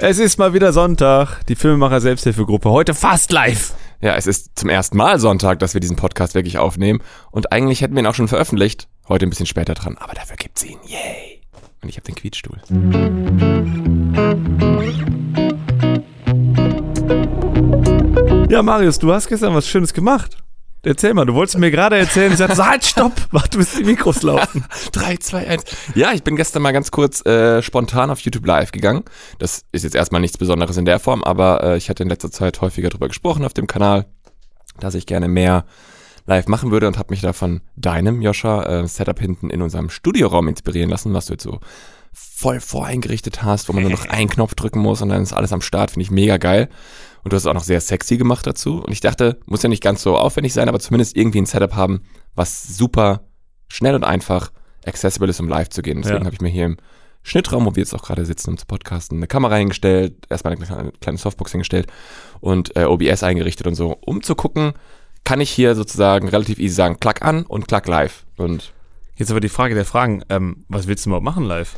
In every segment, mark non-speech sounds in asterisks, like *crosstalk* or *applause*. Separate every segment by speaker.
Speaker 1: Es ist mal wieder Sonntag, die Filmemacher Selbsthilfegruppe, heute fast live.
Speaker 2: Ja, es ist zum ersten Mal Sonntag, dass wir diesen Podcast wirklich aufnehmen. Und eigentlich hätten wir ihn auch schon veröffentlicht. Heute ein bisschen später dran, aber dafür gibt's ihn. Yay! Und ich habe den Quietstuhl.
Speaker 1: Ja, Marius, du hast gestern was Schönes gemacht. Erzähl mal, du wolltest mir gerade erzählen, ich sagte, so, halt, stopp, *laughs* warte, bis die Mikros laufen.
Speaker 2: 3, 2, 1. Ja, ich bin gestern mal ganz kurz äh, spontan auf YouTube Live gegangen. Das ist jetzt erstmal nichts Besonderes in der Form, aber äh, ich hatte in letzter Zeit häufiger darüber gesprochen auf dem Kanal, dass ich gerne mehr live machen würde und habe mich da von deinem, Joscha, äh, Setup hinten in unserem Studioraum inspirieren lassen, was du jetzt so voll voreingerichtet hast, wo man nur noch *laughs* einen Knopf drücken muss und dann ist alles am Start, finde ich mega geil. Und du hast es auch noch sehr sexy gemacht dazu. Und ich dachte, muss ja nicht ganz so aufwendig sein, aber zumindest irgendwie ein Setup haben, was super schnell und einfach accessible ist, um live zu gehen. Deswegen
Speaker 1: Ja.
Speaker 2: habe ich mir hier im Schnittraum, wo wir jetzt auch gerade sitzen, um zu podcasten, eine Kamera hingestellt, erstmal eine kleine, Softbox hingestellt und äh, OBS eingerichtet und so, um zu gucken, kann ich hier sozusagen relativ easy sagen, klack an und klack live. Und
Speaker 1: Jetzt aber die Frage der Fragen, ähm, was willst du überhaupt machen live?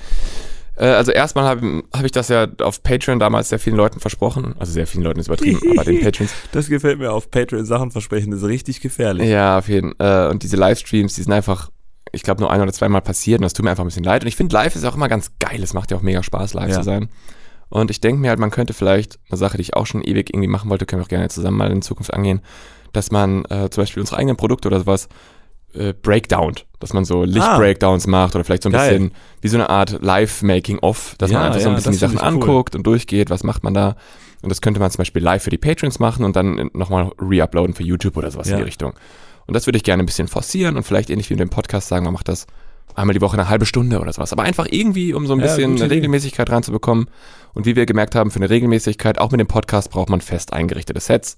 Speaker 2: Äh, also erstmal habe hab ich das ja auf Patreon damals sehr vielen Leuten versprochen. Also sehr vielen Leuten ist übertrieben, *laughs* aber den Patrons.
Speaker 1: Das gefällt mir auf Patreon Sachen versprechen, das ist richtig gefährlich.
Speaker 2: Ja, auf jeden Fall. Äh, und diese Livestreams, die sind einfach, ich glaube, nur ein oder zweimal passiert und das tut mir einfach ein bisschen leid. Und ich finde, live ist auch immer ganz geil. Es macht ja auch mega Spaß, live
Speaker 1: Ja.
Speaker 2: zu sein. Und ich denke mir halt, man könnte vielleicht eine Sache, die ich auch schon ewig irgendwie machen wollte, können wir auch gerne zusammen mal in Zukunft angehen, dass man äh, zum Beispiel unsere eigenen Produkte oder sowas äh, breakdownt, dass man so Lichtbreakdowns macht oder vielleicht so ein
Speaker 1: Geil.
Speaker 2: bisschen wie so eine Art Live-Making-off, dass
Speaker 1: Ja,
Speaker 2: man einfach so
Speaker 1: ja,
Speaker 2: ein bisschen die Sachen
Speaker 1: cool.
Speaker 2: anguckt und durchgeht, was macht man da. Und das könnte man zum Beispiel live für die Patrons machen und dann nochmal re-uploaden für YouTube oder sowas
Speaker 1: Ja.
Speaker 2: in die Richtung. Und das würde ich gerne ein bisschen forcieren und vielleicht ähnlich wie in dem Podcast sagen, man macht das einmal die Woche eine halbe Stunde oder sowas. Aber einfach irgendwie, um so ein
Speaker 1: Ja,
Speaker 2: bisschen eine. Regelmäßigkeit reinzubekommen. Und wie wir gemerkt haben, für eine Regelmäßigkeit, auch mit dem Podcast braucht man fest eingerichtete Sets,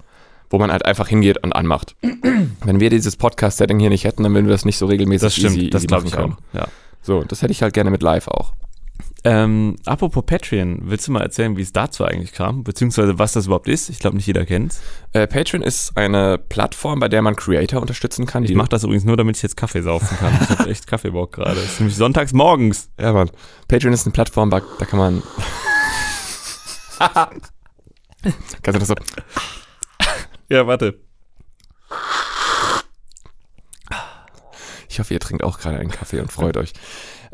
Speaker 2: wo man halt einfach hingeht und anmacht. *clears throat* Wenn wir dieses Podcast-Setting hier nicht hätten, dann würden wir das nicht so regelmäßig
Speaker 1: Das stimmt,
Speaker 2: easy,
Speaker 1: das glaube ich auch. Ja.
Speaker 2: So, das hätte ich halt gerne mit live auch.
Speaker 1: Ähm, apropos Patreon, willst du mal erzählen, wie es dazu eigentlich kam? Beziehungsweise was das überhaupt ist? Ich glaube, nicht jeder kennt's.
Speaker 2: Äh, Patreon ist eine Plattform, bei der man Creator unterstützen kann.
Speaker 1: Ich mache das übrigens nur, damit ich jetzt Kaffee saufen kann. Ich habe echt Kaffeebock gerade. Es ist nämlich sonntags morgens.
Speaker 2: Ja, Mann. Patreon ist eine Plattform, da da kann man. *laughs* Kannst du das so.
Speaker 1: Ja, warte.
Speaker 2: Ich hoffe, ihr trinkt auch gerade einen Kaffee und freut euch.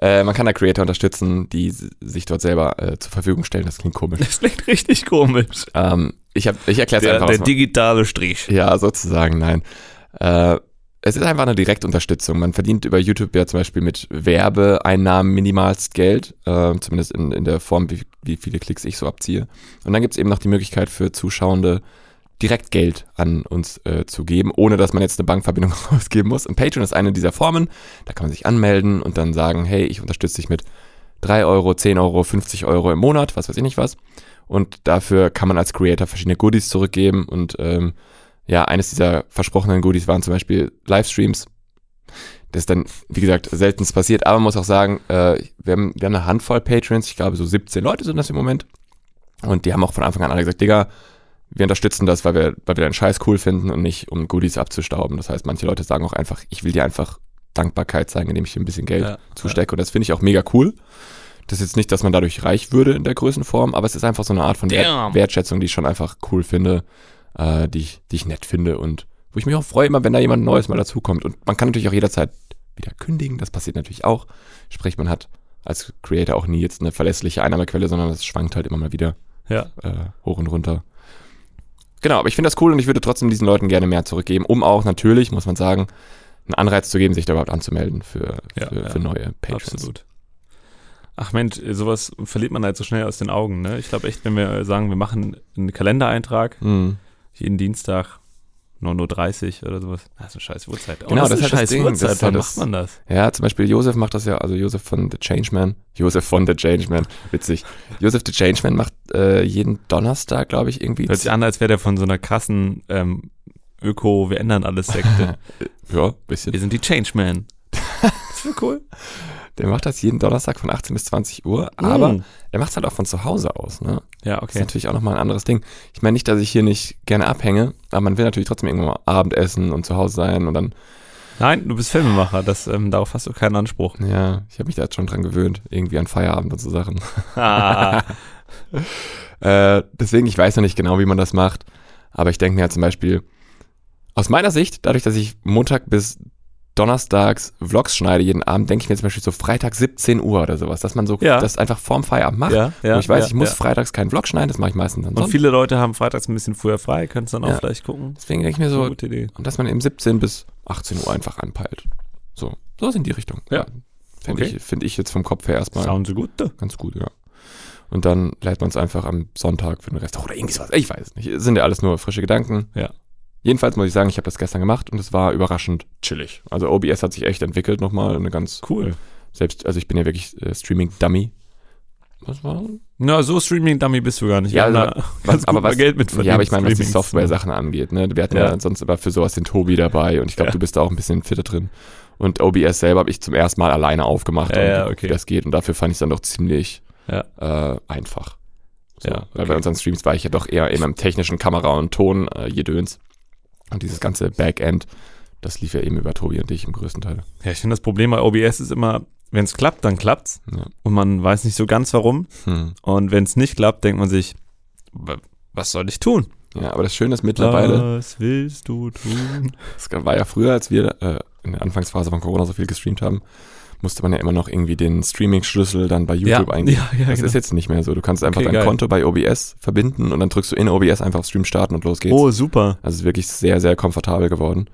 Speaker 2: Äh, man kann da Creator unterstützen, die sich dort selber äh, zur Verfügung stellen. Das klingt komisch.
Speaker 1: Das klingt richtig komisch.
Speaker 2: Ähm, ich hab, ich erkläre es einfach.
Speaker 1: der digitale Strich.
Speaker 2: ja, sozusagen, nein. Äh, es ist einfach eine Direktunterstützung. Man verdient über YouTube ja zum Beispiel mit Werbeeinnahmen minimalst Geld, äh, zumindest in, in der Form, wie, wie viele Klicks ich so abziehe. Und dann gibt es eben noch die Möglichkeit für Zuschauende, direkt Geld an uns äh, zu geben, ohne dass man jetzt eine Bankverbindung *laughs* rausgeben muss. Und Patreon ist eine dieser Formen. Da kann man sich anmelden und dann sagen, hey, ich unterstütze dich mit 3 Euro, 10 Euro, 50 Euro im Monat, was weiß ich nicht was. Und dafür kann man als Creator verschiedene Goodies zurückgeben. Und ähm, ja, eines dieser versprochenen Goodies waren zum Beispiel Livestreams. Das ist dann, wie gesagt, seltenst passiert, aber man muss auch sagen, äh, wir, haben, wir haben eine Handvoll Patrons, ich glaube so 17 Leute sind das im Moment. Und die haben auch von Anfang an alle gesagt, Digga, wir unterstützen das, weil wir, weil wir deinen Scheiß cool finden und nicht, um Goodies abzustauben. Das heißt, manche Leute sagen auch einfach, ich will dir einfach Dankbarkeit zeigen, indem ich dir ein bisschen Geld
Speaker 1: Ja,
Speaker 2: zustecke. Und das finde ich auch mega cool. Das ist jetzt nicht, dass man dadurch reich würde in der Größenform, aber es ist einfach so eine Art von
Speaker 1: Damn.
Speaker 2: Wertschätzung, die ich schon einfach cool finde, äh, die, ich, die ich nett finde und wo ich mich auch freue, immer wenn da jemand Neues mal dazukommt. Und man kann natürlich auch jederzeit wieder kündigen, das passiert natürlich auch. Sprich, man hat als Creator auch nie jetzt eine verlässliche Einnahmequelle, sondern das schwankt halt immer mal wieder
Speaker 1: Ja.
Speaker 2: äh, hoch und runter. Genau, aber ich finde das cool und ich würde trotzdem diesen Leuten gerne mehr zurückgeben, um auch natürlich, muss man sagen, einen Anreiz zu geben, sich da überhaupt anzumelden für,
Speaker 1: Ja,
Speaker 2: für,
Speaker 1: ja.
Speaker 2: für neue Patrons.
Speaker 1: Absolut. Ach Mensch, sowas verliert man halt so schnell aus den Augen. Ne? Ich glaube echt, wenn wir sagen, wir machen einen Kalendereintrag,
Speaker 2: Mhm.
Speaker 1: jeden Dienstag 9.30 Uhr oder sowas. Das ist eine scheiß Uhrzeit.
Speaker 2: Genau,
Speaker 1: das
Speaker 2: das
Speaker 1: ist eine
Speaker 2: halt
Speaker 1: scheiß
Speaker 2: Ding,
Speaker 1: Uhrzeit. Wann
Speaker 2: halt
Speaker 1: macht man das?
Speaker 2: Ja, zum Beispiel Josef macht das ja, also Josef von The Changeman. Josef von The Changeman, witzig. Josef The Changeman macht äh, jeden Donnerstag, glaube ich, irgendwie.
Speaker 1: Hört sich an, als wäre der von so einer krassen ähm, Öko, wir ändern alles Sekte. *laughs*
Speaker 2: ja, bisschen.
Speaker 1: wir sind die Changeman. *laughs* Das wäre cool.
Speaker 2: Der macht das jeden Donnerstag von 18 bis 20 Uhr, aber
Speaker 1: Mm.
Speaker 2: er macht es halt auch von zu Hause aus, ne?
Speaker 1: Ja,
Speaker 2: Das ist
Speaker 1: okay.
Speaker 2: natürlich auch nochmal ein anderes Ding. Ich meine nicht, dass ich hier nicht gerne abhänge, aber man will natürlich trotzdem irgendwann mal Abendessen und zu Hause sein und dann,
Speaker 1: Nein, du bist Filmemacher, das, ähm, darauf hast du keinen Anspruch.
Speaker 2: ja, ich habe mich da jetzt schon dran gewöhnt, irgendwie an Feierabend und so Sachen.
Speaker 1: Ah, *laughs*
Speaker 2: äh, deswegen, ich weiß noch nicht genau, wie man das macht. Aber ich denke mir halt zum Beispiel, aus meiner Sicht, dadurch, dass ich Montag bis donnerstags Vlogs schneide jeden Abend, denke ich mir zum Beispiel so Freitag 17 Uhr oder sowas, dass man so
Speaker 1: Ja.
Speaker 2: das einfach vorm Feierabend macht.
Speaker 1: Ja, ja,
Speaker 2: ich weiß, ich muss freitags keinen Vlog schneiden, das mache ich meistens dann
Speaker 1: Und
Speaker 2: sonst.
Speaker 1: viele Leute haben freitags ein bisschen früher frei, könntest dann auch vielleicht gucken.
Speaker 2: Deswegen denke ich mir so,
Speaker 1: Gute Idee.
Speaker 2: und dass man eben 17 bis 18 Uhr einfach anpeilt. So, so in die Richtung.
Speaker 1: Ja.
Speaker 2: Finde
Speaker 1: Okay.
Speaker 2: ich, find ich jetzt vom Kopf her erstmal
Speaker 1: Sounds gut.
Speaker 2: ganz gut, ja. Und dann lädt man es einfach am Sonntag für den Rest oder irgendwie sowas. Ich weiß es nicht. Es sind ja alles nur frische Gedanken.
Speaker 1: Ja.
Speaker 2: Jedenfalls muss ich sagen, ich habe das gestern gemacht und es war überraschend chillig. Also OBS hat sich echt entwickelt nochmal. Eine ganz
Speaker 1: Cool.
Speaker 2: selbst, also ich bin ja wirklich äh, Streaming-Dummy. Was war?
Speaker 1: Na, so Streaming-Dummy bist du gar nicht.
Speaker 2: Ja, also,
Speaker 1: ganz
Speaker 2: aber was-
Speaker 1: Geld mit.
Speaker 2: Ja, aber ich meine, was die. Software-Sachen angeht, ne? Wir hatten ja.
Speaker 1: Ja.
Speaker 2: sonst immer für sowas den Tobi dabei und ich glaube,
Speaker 1: Ja.
Speaker 2: du bist da auch ein bisschen fitter drin. Und OBS selber habe ich zum ersten Mal alleine aufgemacht
Speaker 1: Ja,
Speaker 2: und
Speaker 1: ja, okay.
Speaker 2: wie das geht. Und dafür fand ich es dann doch ziemlich
Speaker 1: Ja.
Speaker 2: äh, einfach. So,
Speaker 1: Ja,
Speaker 2: Weil
Speaker 1: okay.
Speaker 2: bei unseren Streams war ich ja doch eher eben im technischen Kamera und Ton äh. Und dieses ganze Backend, das lief ja eben über Tobi und dich im größten Teil.
Speaker 1: Ja, ich finde das Problem bei OBS ist immer, wenn es klappt, dann klappt's.
Speaker 2: Ja.
Speaker 1: Und man weiß nicht so ganz warum.
Speaker 2: Hm.
Speaker 1: Und wenn es nicht klappt, denkt man sich, "Wa- was soll ich tun?
Speaker 2: ja, aber das Schöne ist mittlerweile,
Speaker 1: Was willst du tun? *laughs*
Speaker 2: Es war ja früher, als wir äh, in der Anfangsphase von Corona so viel gestreamt haben, musste man ja immer noch irgendwie den Streaming-Schlüssel dann bei YouTube eingeben.
Speaker 1: ja, ja,
Speaker 2: Das
Speaker 1: genau.
Speaker 2: ist jetzt nicht mehr so. Du kannst einfach
Speaker 1: Okay,
Speaker 2: dein
Speaker 1: geil.
Speaker 2: Konto bei OBS verbinden und dann drückst du in OBS einfach auf Stream starten und los geht's.
Speaker 1: Oh, super.
Speaker 2: Also es ist wirklich sehr, sehr komfortabel geworden.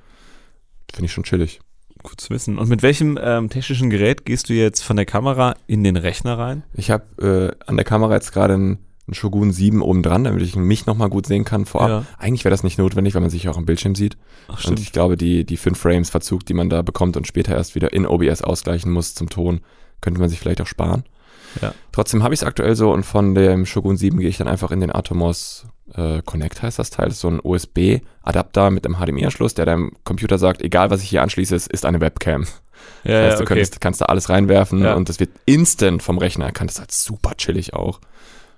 Speaker 2: Finde ich schon chillig.
Speaker 1: Gut zu wissen. Und mit welchem ähm, technischen Gerät gehst du jetzt von der Kamera in den Rechner rein?
Speaker 2: Ich habe äh, an der Kamera jetzt gerade einen, einen Shogun 7 oben dran, damit ich mich nochmal gut sehen kann vorab.
Speaker 1: Ja.
Speaker 2: Eigentlich wäre das nicht notwendig, weil man sich ja auch im Bildschirm sieht.
Speaker 1: Ach,
Speaker 2: Und ich glaube, die, die 5 Frames Verzug, die man da bekommt und später erst wieder in OBS ausgleichen muss zum Ton, könnte man sich vielleicht auch sparen.
Speaker 1: Ja.
Speaker 2: Trotzdem habe ich es aktuell so und von dem Shogun 7 gehe ich dann einfach in den Atomos äh, Connect heißt das Teil. Das ist so ein USB-Adapter mit einem HDMI-Anschluss, der deinem Computer sagt, egal was ich hier anschließe, es ist eine Webcam.
Speaker 1: Ja,
Speaker 2: Das heißt,
Speaker 1: ja,
Speaker 2: du
Speaker 1: okay.
Speaker 2: könntest, kannst da alles reinwerfen und das wird instant vom Rechner erkannt. Das ist halt super chillig auch.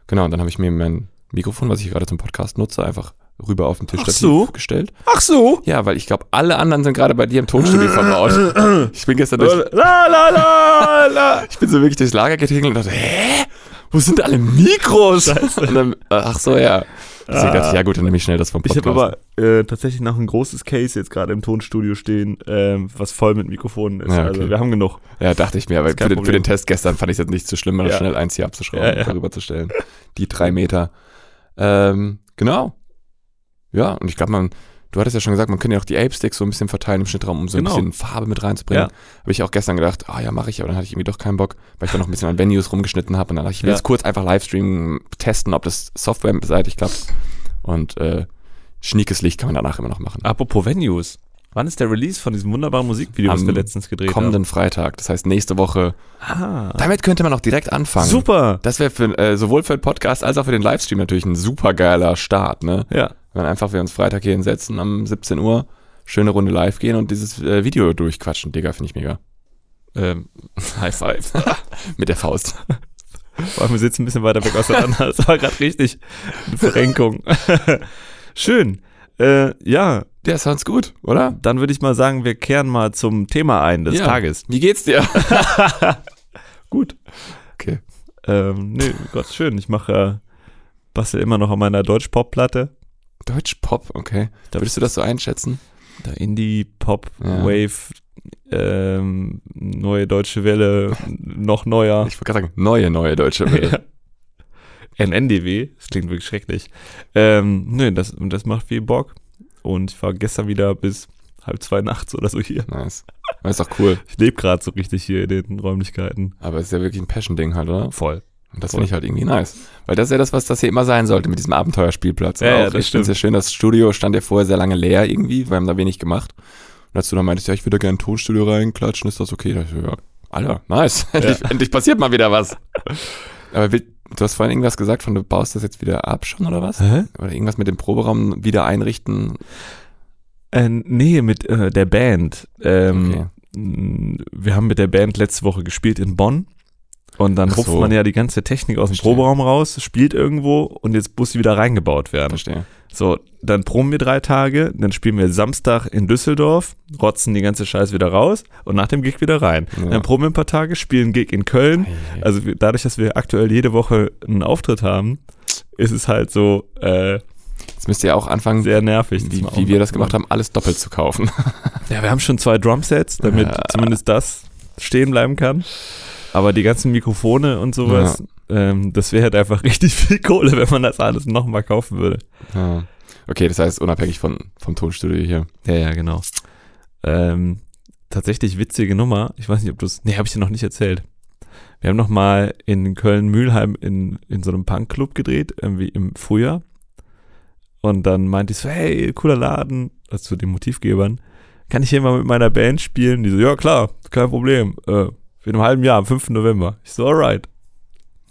Speaker 2: Genau, und dann habe ich mir mein Mikrofon, was ich gerade zum Podcast nutze, einfach rüber auf den Tisch
Speaker 1: Ach so.
Speaker 2: gestellt.
Speaker 1: Ach so.
Speaker 2: Ja, weil ich glaube, alle anderen sind gerade bei dir im Tonstudio verbaut. Ich bin gestern durch, *laughs*
Speaker 1: La, la, la, la.
Speaker 2: ich bin so wirklich durchs Lager getingelt und dachte, hä? Wo sind alle Mikros? Und dann, ach so, ja. Deswegen dachte ich, ja gut, dann nehme ich schnell das vom
Speaker 1: Ich
Speaker 2: Podcast.
Speaker 1: habe aber äh, tatsächlich noch ein großes Case jetzt gerade im Tonstudio stehen, ähm, was voll mit Mikrofonen ist.
Speaker 2: Ja, okay.
Speaker 1: Also wir haben genug.
Speaker 2: ja, dachte ich mir, aber für den, für den Test gestern fand ich es jetzt nicht so schlimm, mal
Speaker 1: Ja.
Speaker 2: schnell eins hier abzuschrauben,
Speaker 1: Ja, ja.
Speaker 2: darüber zu stellen. Die drei Meter. Ähm, genau. Ja, und ich glaube, man, du hattest ja schon gesagt, man könnte ja auch die Ape-Sticks so ein bisschen verteilen im Schnittraum, um so
Speaker 1: Genau.
Speaker 2: ein bisschen Farbe mit reinzubringen.
Speaker 1: Ja.
Speaker 2: Habe ich auch gestern gedacht, ah ja, mache ich, aber dann hatte ich irgendwie doch keinen Bock, weil ich dann noch ein bisschen an Venues rumgeschnitten habe und dann dachte ich, ich will
Speaker 1: Ja.
Speaker 2: jetzt kurz einfach Livestreamen, testen, ob das softwareseitig klappt. Und äh, schniekes Licht kann man danach immer noch machen.
Speaker 1: Apropos Venues. Wann ist der Release von diesem wunderbaren Musikvideo, was
Speaker 2: Am
Speaker 1: wir letztens gedreht
Speaker 2: Kommenden Freitag, das heißt nächste Woche.
Speaker 1: haben? Ah,
Speaker 2: Damit könnte man auch direkt anfangen.
Speaker 1: super.
Speaker 2: Das wäre äh, sowohl für den Podcast als auch für den Livestream natürlich ein super geiler Start, ne?
Speaker 1: Ja.
Speaker 2: Wenn einfach wir uns Freitag hier hinsetzen am 17 Uhr, schöne Runde live gehen und dieses äh, Video durchquatschen, Digga, finde ich mega.
Speaker 1: Ähm, *laughs* High Five. *laughs*
Speaker 2: Mit der Faust.
Speaker 1: Vor allem wir sitzen ein bisschen weiter weg auseinander. Das war gerade richtig eine Verrenkung. *laughs* Schön. Äh, ja,
Speaker 2: Der sounds gut, oder?
Speaker 1: dann würde ich mal sagen, wir kehren mal zum Thema ein des
Speaker 2: Ja.
Speaker 1: Tages.
Speaker 2: Wie geht's dir?
Speaker 1: Gut.
Speaker 2: Okay.
Speaker 1: Ähm, nee, Gott, schön. Ich mache, äh, bastel immer noch an meiner Deutsch-Pop-Platte.
Speaker 2: Deutsch-Pop, okay.
Speaker 1: Da
Speaker 2: Würdest du das so einschätzen?
Speaker 1: Da Indie, Pop,
Speaker 2: Ja.
Speaker 1: Wave, ähm, neue deutsche Welle, noch neuer.
Speaker 2: Ich wollte gerade sagen, neue, neue deutsche *laughs* Welle.
Speaker 1: NNDW, das klingt wirklich schrecklich. Ähm, nö, das, das macht viel Bock. Und ich war gestern wieder bis halb zwei nachts oder so hier.
Speaker 2: nice. Aber ist doch cool.
Speaker 1: Ich lebe gerade so richtig hier in den Räumlichkeiten.
Speaker 2: Aber es ist ja wirklich ein Passion-Ding halt, oder?
Speaker 1: Voll.
Speaker 2: Und das finde ich halt irgendwie nice. Weil das ist ja das, was das hier immer sein sollte mit diesem Abenteuerspielplatz.
Speaker 1: Ja, ja, das
Speaker 2: finde es ja schön, das Studio stand ja vorher sehr lange leer irgendwie, wir haben da wenig gemacht. Und als du dann meintest, ja, ich würde gerne ein Tonstudio reinklatschen, ist das okay? Da ich, so, ja, Alter, nice. *laughs* endlich, endlich passiert mal wieder was. Aber will, du hast vorhin irgendwas gesagt von, du baust das jetzt wieder ab schon oder was?
Speaker 1: Hä?
Speaker 2: Oder irgendwas mit dem Proberaum wieder einrichten.
Speaker 1: Äh, nee, mit äh, der Band. Ähm,
Speaker 2: Okay.
Speaker 1: Wir haben mit der Band letzte Woche gespielt in Bonn. Und dann rupft
Speaker 2: so.
Speaker 1: man ja die ganze Technik aus dem
Speaker 2: Verstehe.
Speaker 1: Proberaum raus, spielt irgendwo und jetzt muss sie wieder reingebaut werden.
Speaker 2: Verstehe.
Speaker 1: So, dann proben wir drei Tage, dann spielen wir Samstag in Düsseldorf, rotzen die ganze Scheiße wieder raus und nach dem Gig wieder rein.
Speaker 2: Ja.
Speaker 1: Dann proben wir ein paar Tage, spielen Gig in Köln. Also wir, dadurch, dass wir aktuell jede Woche einen Auftritt haben, ist es halt so äh,
Speaker 2: Jetzt müsst ihr auch anfangen,
Speaker 1: sehr nervig.
Speaker 2: wie, wie wir das gemacht haben, alles doppelt zu kaufen. *laughs*
Speaker 1: Ja, wir haben schon zwei Drumsets, damit
Speaker 2: Ja.
Speaker 1: zumindest das stehen bleiben kann. Aber die ganzen Mikrofone und sowas, ähm, das wäre halt einfach *laughs* richtig viel Kohle, wenn man das alles nochmal kaufen würde.
Speaker 2: Ja. Okay, das heißt unabhängig von, vom Tonstudio hier.
Speaker 1: Ja, ja, genau. Ähm, tatsächlich witzige Nummer. Ich weiß nicht, ob du es. Nee, habe ich dir noch nicht erzählt. Wir haben noch mal in Köln-Mühlheim in, in so einem Punkclub gedreht, irgendwie im Frühjahr. Und dann meinte ich so, hey, cooler Laden, also zu den Motivgebern. Kann ich hier mal mit meiner Band spielen? Die so, ja klar, kein Problem. Äh, in einem halben Jahr, am 5. November. Ich so, alright.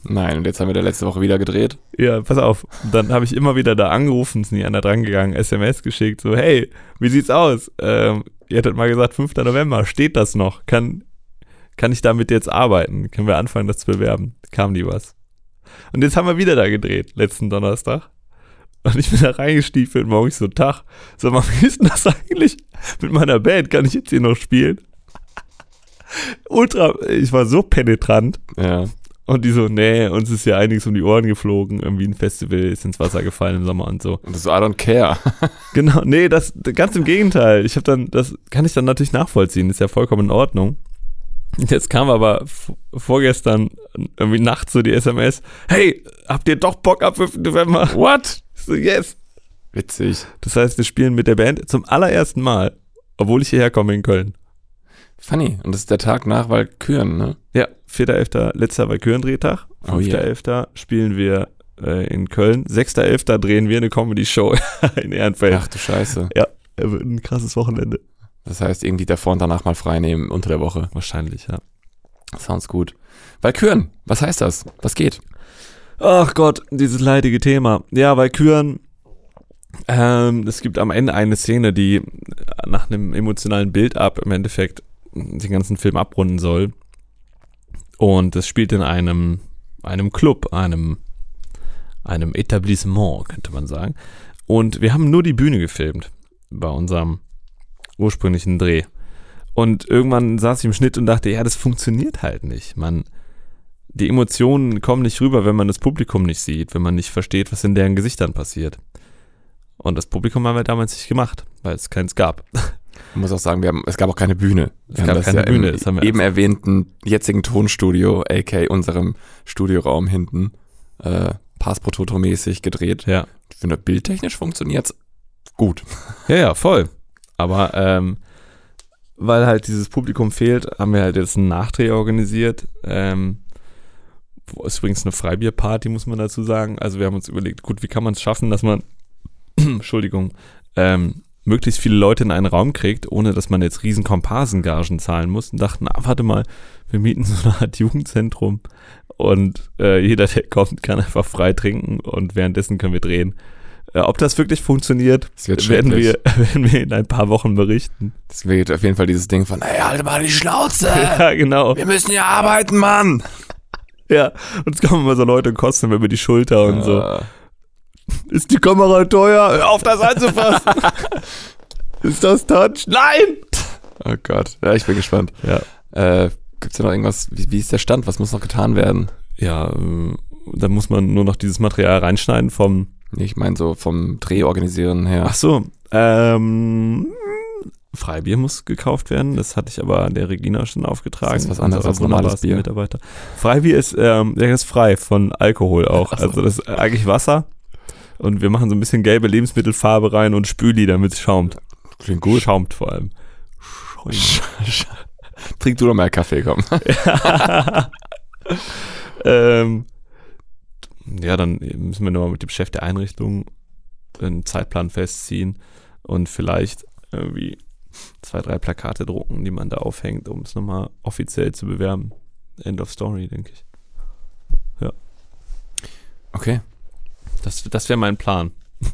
Speaker 2: Nein, und jetzt haben wir da letzte Woche wieder gedreht.
Speaker 1: Ja, pass auf. Und dann habe ich immer wieder da angerufen, ist nie einer dran gegangen, SMS geschickt, so, hey, wie sieht's aus? Ähm, ihr hattet mal gesagt, 5. November, steht das noch? Kann, kann ich damit jetzt arbeiten? Können wir anfangen, das zu bewerben? Kam nie was. Und jetzt haben wir wieder da gedreht, letzten Donnerstag. Und ich bin da reingestiefelt, morgens so, Tag. Sag mal, wie ist denn das eigentlich mit meiner Band? Kann ich jetzt hier noch spielen? Ultra, ich war so penetrant.
Speaker 2: Ja.
Speaker 1: Und die so, nee, uns ist ja einiges um die Ohren geflogen, irgendwie ein Festival ist ins Wasser gefallen im Sommer und so.
Speaker 2: Und das so, I don't care. *laughs*
Speaker 1: Genau, nee, das ganz im Gegenteil. Ich habe dann, das kann ich dann natürlich nachvollziehen, ist ja vollkommen in Ordnung. Jetzt kam aber vorgestern irgendwie nachts so die SMS, hey, habt ihr doch Bock ab 5. November?
Speaker 2: What?
Speaker 1: Ich So, yes.
Speaker 2: Witzig.
Speaker 1: Das heißt, wir spielen mit der Band zum allerersten Mal, obwohl ich hierher komme in Köln.
Speaker 2: Funny. Und das ist der Tag nach Walküren, ne?
Speaker 1: Ja, 4.11. letzter Valkyrien-Drehtag.
Speaker 2: Oh yeah.
Speaker 1: 5.11. spielen wir äh, in Köln. 6.11. drehen wir eine Comedy-Show *laughs* in Ehrenfeld.
Speaker 2: Ach du Scheiße.
Speaker 1: Ja, äh, wird ein krasses Wochenende.
Speaker 2: Das heißt, irgendwie davor und danach mal frei nehmen unter der Woche.
Speaker 1: Wahrscheinlich, ja.
Speaker 2: Sounds gut. Walküren, was heißt das? Was geht?
Speaker 1: Ach Gott, dieses leidige Thema. Ja, Valkyren, ähm, es gibt am Ende eine Szene, die nach einem emotionalen Build-up im Endeffekt den ganzen Film abrunden soll. Und es spielt in einem, einem Club, einem, einem Etablissement, könnte man sagen. Und wir haben nur die Bühne gefilmt bei unserem ursprünglichen Dreh. Und irgendwann saß ich im Schnitt und dachte, ja, das funktioniert halt nicht. Man, die Emotionen kommen nicht rüber, wenn man das Publikum nicht sieht, wenn man nicht versteht, was in deren Gesichtern passiert. Und das Publikum haben wir damals nicht gemacht, weil es keins gab. *laughs*
Speaker 2: Ich muss auch sagen, wir haben, es gab auch keine Bühne. Wir
Speaker 1: Es gab keine
Speaker 2: ja
Speaker 1: Bühne,
Speaker 2: Im
Speaker 1: das haben wir
Speaker 2: eben erwähnten jetzigen Tonstudio, aka unserem Studioraum hinten, äh, Pass pro Toto mäßig gedreht.
Speaker 1: Ja.
Speaker 2: Ich finde, bildtechnisch funktioniert's gut. *laughs*
Speaker 1: Ja, ja, voll. Aber ähm, weil halt dieses Publikum fehlt, haben wir halt jetzt einen Nachdreh organisiert. Ähm, ist übrigens eine Freibierparty, muss man dazu sagen. Also wir haben uns überlegt, gut, wie kann man es schaffen, dass man, *clears throat* Entschuldigung, ähm, möglichst viele Leute in einen Raum kriegt, ohne dass man jetzt riesen Komparsengagen zahlen muss. Und dachten, ah, warte mal, wir mieten *laughs* so eine Art Jugendzentrum und äh, jeder, der kommt, kann einfach frei trinken und währenddessen können wir drehen. Äh, ob das wirklich funktioniert,
Speaker 2: wird
Speaker 1: werden wir, *laughs* werden wir in ein paar Wochen berichten.
Speaker 2: Das wird auf jeden Fall dieses Ding von, ey, halt mal die Schnauze! *laughs*
Speaker 1: Ja, genau.
Speaker 2: Wir müssen ja arbeiten, Mann!
Speaker 1: Ja, und es kommen immer so Leute und kosten über die Schulter und so. Ist die Kamera teuer? Hör auf, das anzufassen. *laughs* Ist das Touch? Nein!
Speaker 2: oh Gott, ja, ich bin gespannt.
Speaker 1: Ja.
Speaker 2: Äh, gibt's da noch irgendwas, wie, wie ist der Stand? Was muss noch getan werden?
Speaker 1: Ja, äh, da muss man nur noch dieses Material reinschneiden vom.
Speaker 2: Ich meine so vom Dreh organisieren her.
Speaker 1: Ach so, ähm. Freibier muss gekauft werden. Das hatte ich aber der Regina schon aufgetragen.
Speaker 2: Das ist was anderes
Speaker 1: unserer
Speaker 2: als normales Bier.
Speaker 1: Mitarbeiter. Freibier ist, ähm, der ist frei von Alkohol auch.
Speaker 2: So.
Speaker 1: Also das ist eigentlich Wasser. Und wir machen so ein bisschen gelbe Lebensmittelfarbe rein und Spüli, damit es schaumt.
Speaker 2: Klingt gut.
Speaker 1: Schaumt vor allem. *laughs*
Speaker 2: Trink du doch mal Kaffee, komm. *laughs*
Speaker 1: ähm, ja, dann müssen wir nochmal mit dem Chef der Einrichtung einen Zeitplan festziehen und vielleicht irgendwie zwei, drei Plakate drucken, die man da aufhängt, um es nochmal offiziell zu bewerben. End of Story, denke ich.
Speaker 2: Okay.
Speaker 1: Das, das wäre mein Plan. *laughs*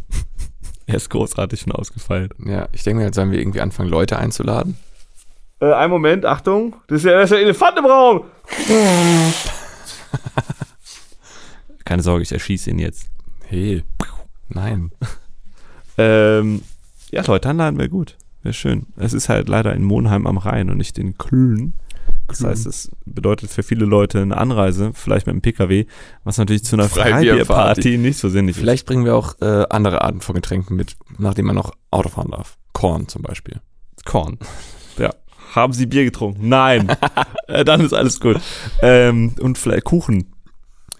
Speaker 1: er ist großartig schon ausgefallen.
Speaker 2: Ja, ich denke mir, jetzt sollen wir irgendwie anfangen, Leute einzuladen.
Speaker 1: Äh, ein Moment, Achtung. Das ist ja, das ist ja Elefant im Raum. *laughs* Keine Sorge, ich erschieße ihn jetzt.
Speaker 2: Hey. Nein. *laughs*
Speaker 1: Ähm, ja, Leute, dann laden wir gut. Wäre schön. Es ist halt leider in Monheim am Rhein und nicht in Klün. Das heißt, es bedeutet für viele Leute eine Anreise, vielleicht mit dem PKW, was natürlich zu einer *laughs*
Speaker 2: Freibierparty
Speaker 1: nicht so sinnig ist.
Speaker 2: Vielleicht bringen wir auch äh, andere Arten von Getränken mit, nachdem man noch Auto fahren darf. Korn zum Beispiel.
Speaker 1: Korn. Ja. Haben Sie Bier getrunken? Nein. *laughs* äh, dann ist alles gut. Ähm, und vielleicht Kuchen.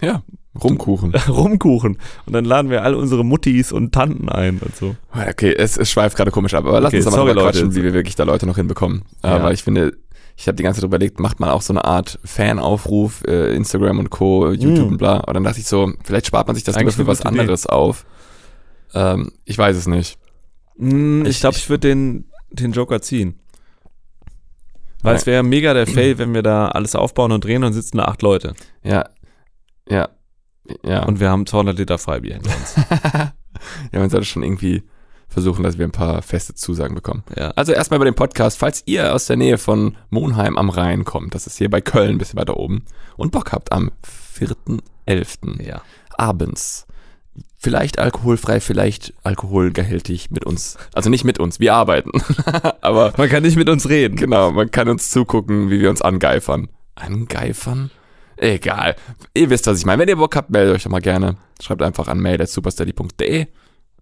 Speaker 2: Ja. Rumkuchen. *laughs*
Speaker 1: Rumkuchen. Und dann laden wir all unsere Muttis und Tanten ein und so.
Speaker 2: Okay, es, es schweift gerade komisch ab, aber lass
Speaker 1: Okay,
Speaker 2: uns aber
Speaker 1: sorry,
Speaker 2: mal quatschen,
Speaker 1: Leute.
Speaker 2: wie wir wirklich da Leute noch hinbekommen.
Speaker 1: Ja.
Speaker 2: Aber ich finde, ich habe die ganze Zeit überlegt, macht man auch so eine Art Fanaufruf, äh, Instagram und Co., YouTube
Speaker 1: Mm.
Speaker 2: und bla. Und dann dachte ich so, vielleicht spart man sich das lieber
Speaker 1: Eigentlich
Speaker 2: für
Speaker 1: eine
Speaker 2: was
Speaker 1: Idee.
Speaker 2: anderes auf. Ähm, ich weiß es nicht.
Speaker 1: Mm, ich glaube,
Speaker 2: ich-
Speaker 1: ich würde den, den Joker ziehen. Weil
Speaker 2: Nein.
Speaker 1: es wäre mega der *clears throat* Fail, wenn wir da alles aufbauen und drehen und sitzen da acht Leute.
Speaker 2: Ja, ja, ja.
Speaker 1: Und wir haben 200 Liter Freibier hinter uns. *laughs*
Speaker 2: ja, man sollte schon irgendwie versuchen, dass wir ein paar feste Zusagen bekommen.
Speaker 1: ja.
Speaker 2: Also erstmal bei dem Podcast, falls ihr aus der Nähe von Monheim am Rhein kommt, das ist hier bei Köln, ein bisschen weiter oben, und Bock habt am 4.11.
Speaker 1: ja.
Speaker 2: abends, vielleicht alkoholfrei, vielleicht alkoholgehältig mit uns, also nicht mit uns, wir arbeiten, *laughs* aber
Speaker 1: Man kann nicht mit uns reden.
Speaker 2: genau, man kann uns zugucken, wie wir uns angeifern. Angeifern? Egal. Ihr wisst, was ich meine. Wenn ihr Bock habt, meldet euch doch mal gerne. Schreibt einfach an mail.supersteady.de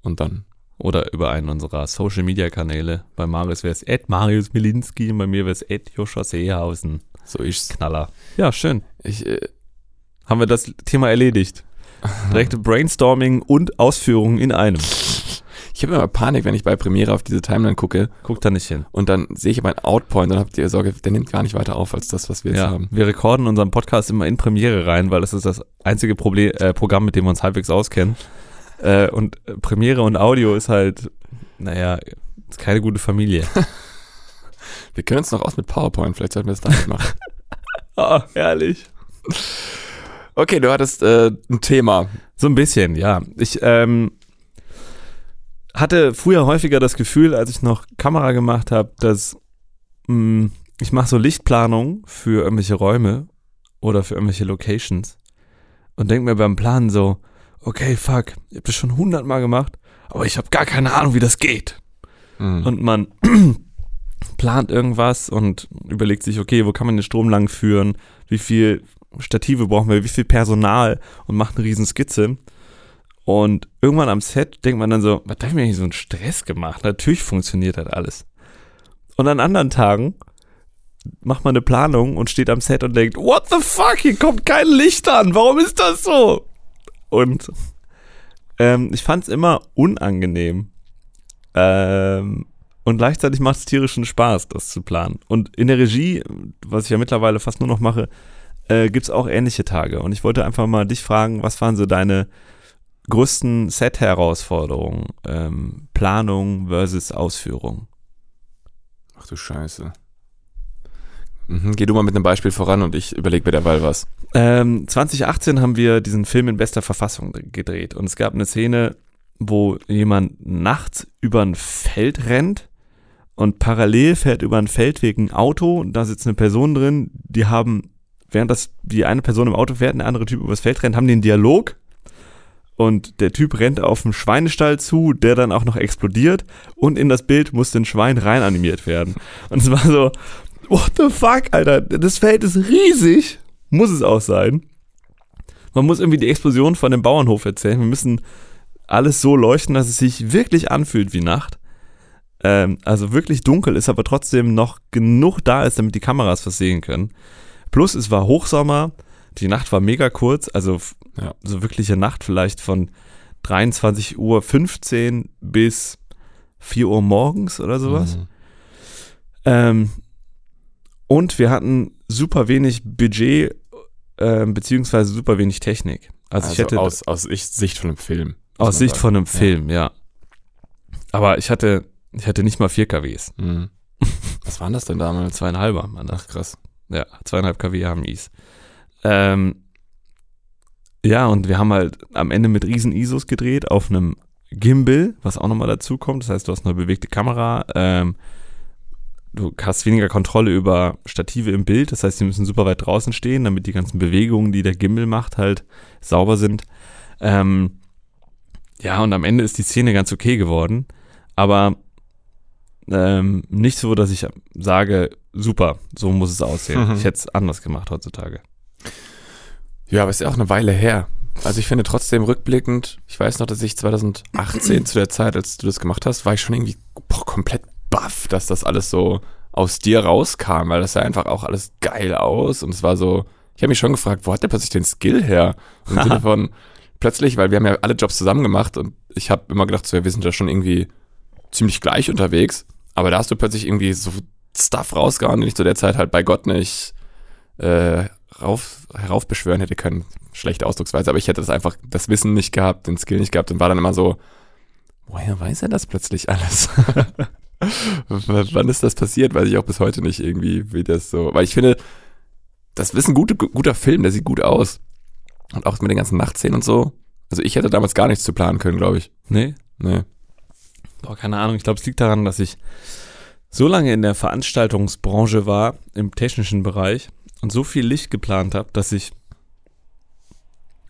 Speaker 2: und dann
Speaker 1: Oder über einen unserer Social Media Kanäle. Bei Marius wäre es Ed Marius Milinski und bei mir wäre es Ed Joscha Seehausen.
Speaker 2: so ist's.
Speaker 1: Knaller. Ja, schön.
Speaker 2: Ich, äh,
Speaker 1: Haben wir das Thema erledigt. Direkte *laughs* Brainstorming und Ausführungen in einem.
Speaker 2: ich habe immer Panik, wenn ich bei Premiere auf diese Timeline gucke
Speaker 1: Guck da nicht hin.
Speaker 2: und dann sehe ich aber einen Outpoint und habt ihr Sorge, der nimmt gar nicht weiter auf als das, was wir jetzt
Speaker 1: Ja,
Speaker 2: haben.
Speaker 1: wir rekorden unseren Podcast immer in Premiere rein, weil das ist das einzige Problem, äh, Programm, mit dem wir uns halbwegs auskennen. Äh, und Premiere und Audio ist halt, naja, ist keine gute Familie. *laughs*
Speaker 2: Wir können uns noch aus mit PowerPoint, vielleicht sollten wir das damit machen. *laughs*
Speaker 1: Ah, herrlich.
Speaker 2: Okay, du hattest äh, ein Thema.
Speaker 1: So ein bisschen, ja. Ich ähm, hatte früher häufiger das Gefühl, als ich noch Kamera gemacht habe, dass mh, ich mache so Lichtplanung für irgendwelche Räume oder für irgendwelche Locations und denke mir beim Planen so, okay, fuck, ich habe das schon hundertmal gemacht, aber ich habe gar keine Ahnung, wie das geht.
Speaker 2: Mhm.
Speaker 1: Und man *clears throat* plant irgendwas und überlegt sich, okay, wo kann man den Strom lang führen, wie viel Stative brauchen wir, wie viel Personal und macht eine riesen Skizze. Und irgendwann am Set denkt man dann so, was habe ich mir hier so einen Stress gemacht? Natürlich funktioniert das alles. Und an anderen Tagen macht man eine Planung und steht am Set und denkt, what the fuck, hier kommt kein Licht an, warum ist das so? Und ähm, ich fand es immer unangenehm. Ähm, und gleichzeitig macht es tierischen Spaß, das zu planen. Und in der Regie, was ich ja mittlerweile fast nur noch mache, äh, gibt es auch ähnliche Tage. Und ich wollte einfach mal dich fragen, was waren so deine größten Set-Herausforderungen? Ähm, Planung versus Ausführung.
Speaker 2: Ach du Scheiße. Mhm, geh du mal mit einem Beispiel voran und ich überlege mir derweil was.
Speaker 1: Ähm, 2018 haben wir diesen Film in bester Verfassung gedreht. Und es gab eine Szene, wo jemand nachts über ein Feld rennt und parallel fährt über einen Feldweg ein Auto und da sitzt eine Person drin, die haben, während das die eine Person im Auto fährt, und der andere Typ übers Feld rennt, haben den Dialog und der Typ rennt auf einen Schweinestall zu, der dann auch noch explodiert und in das Bild musste ein Schwein rein animiert werden. Und es war so, what the fuck, Alter, das Feld ist riesig, muss es auch sein. Man muss irgendwie die Explosion von dem Bauernhof erzählen. Wir müssen alles so leuchten, dass es sich wirklich anfühlt wie Nacht. Ähm, also wirklich dunkel ist, aber trotzdem noch genug da ist, damit die Kameras was sehen können. Plus es war Hochsommer, die Nacht war mega kurz, also
Speaker 2: Ja.
Speaker 1: so wirkliche Nacht vielleicht von 23.15 Uhr bis 4 Uhr morgens oder sowas.
Speaker 2: Mhm.
Speaker 1: Ähm, und wir hatten super wenig Budget, ähm, beziehungsweise super wenig Technik. Also,
Speaker 2: Also,
Speaker 1: ich hätte
Speaker 2: aus, aus Ich- Sicht von einem Film.
Speaker 1: aus Sicht
Speaker 2: sagen.
Speaker 1: von einem Film, ja. Aber ich hatte, ich hatte nicht mal 4 KWs.
Speaker 2: Mhm. *laughs* Was waren das denn damals?
Speaker 1: Zweieinhalber, Mann.
Speaker 2: Ach krass.
Speaker 1: Ja, zweieinhalb kW haben Is. Ähm, ja, und wir haben halt am Ende mit riesen ISOs gedreht auf einem Gimbal, was auch nochmal dazu kommt. Das heißt, du hast eine bewegte Kamera. Ähm, du hast weniger Kontrolle über Stative im Bild. Das heißt, die müssen super weit draußen stehen, damit die ganzen Bewegungen, die der Gimbal macht, halt sauber sind. Ähm, ja, und am Ende ist die Szene ganz okay geworden, aber ähm, nicht so, dass ich sage, super, so muss es aussehen.
Speaker 2: Mhm.
Speaker 1: Ich hätte es anders gemacht heutzutage.
Speaker 2: Ja, aber ist ja auch eine Weile her. Also ich finde trotzdem rückblickend, ich weiß noch, dass ich 2018 zu der Zeit, als du das gemacht hast, war ich schon irgendwie boah, komplett baff, dass das alles so aus dir rauskam, weil das sah einfach auch alles geil aus und es war so, ich habe mich schon gefragt, wo hat der plötzlich den Skill her? Im Sinne *laughs* von plötzlich, weil wir haben ja alle Jobs zusammen gemacht und ich habe immer gedacht, so, ja, wir sind ja schon irgendwie ziemlich gleich unterwegs, aber da hast du plötzlich irgendwie so Stuff rausgehauen, den ich zu der Zeit halt bei Gott nicht äh, rauf, heraufbeschwören hätte können. Schlechte Ausdrucksweise, aber ich hätte das einfach, das Wissen nicht gehabt, den Skill nicht gehabt und war dann immer so, woher weiß er das plötzlich alles? *laughs* Wann ist das passiert? Weiß ich auch bis heute nicht irgendwie, wie das so, weil ich finde, das ist ein gute, guter Film, der sieht gut aus. Und auch mit den ganzen Nachtszenen und so. Also ich hätte damals gar nichts zu planen können, glaube ich.
Speaker 1: Nee?
Speaker 2: Nee.
Speaker 1: Boah, keine Ahnung. Ich glaube, es liegt daran, dass ich so lange in der Veranstaltungsbranche war, im technischen Bereich und so viel Licht geplant habe, dass ich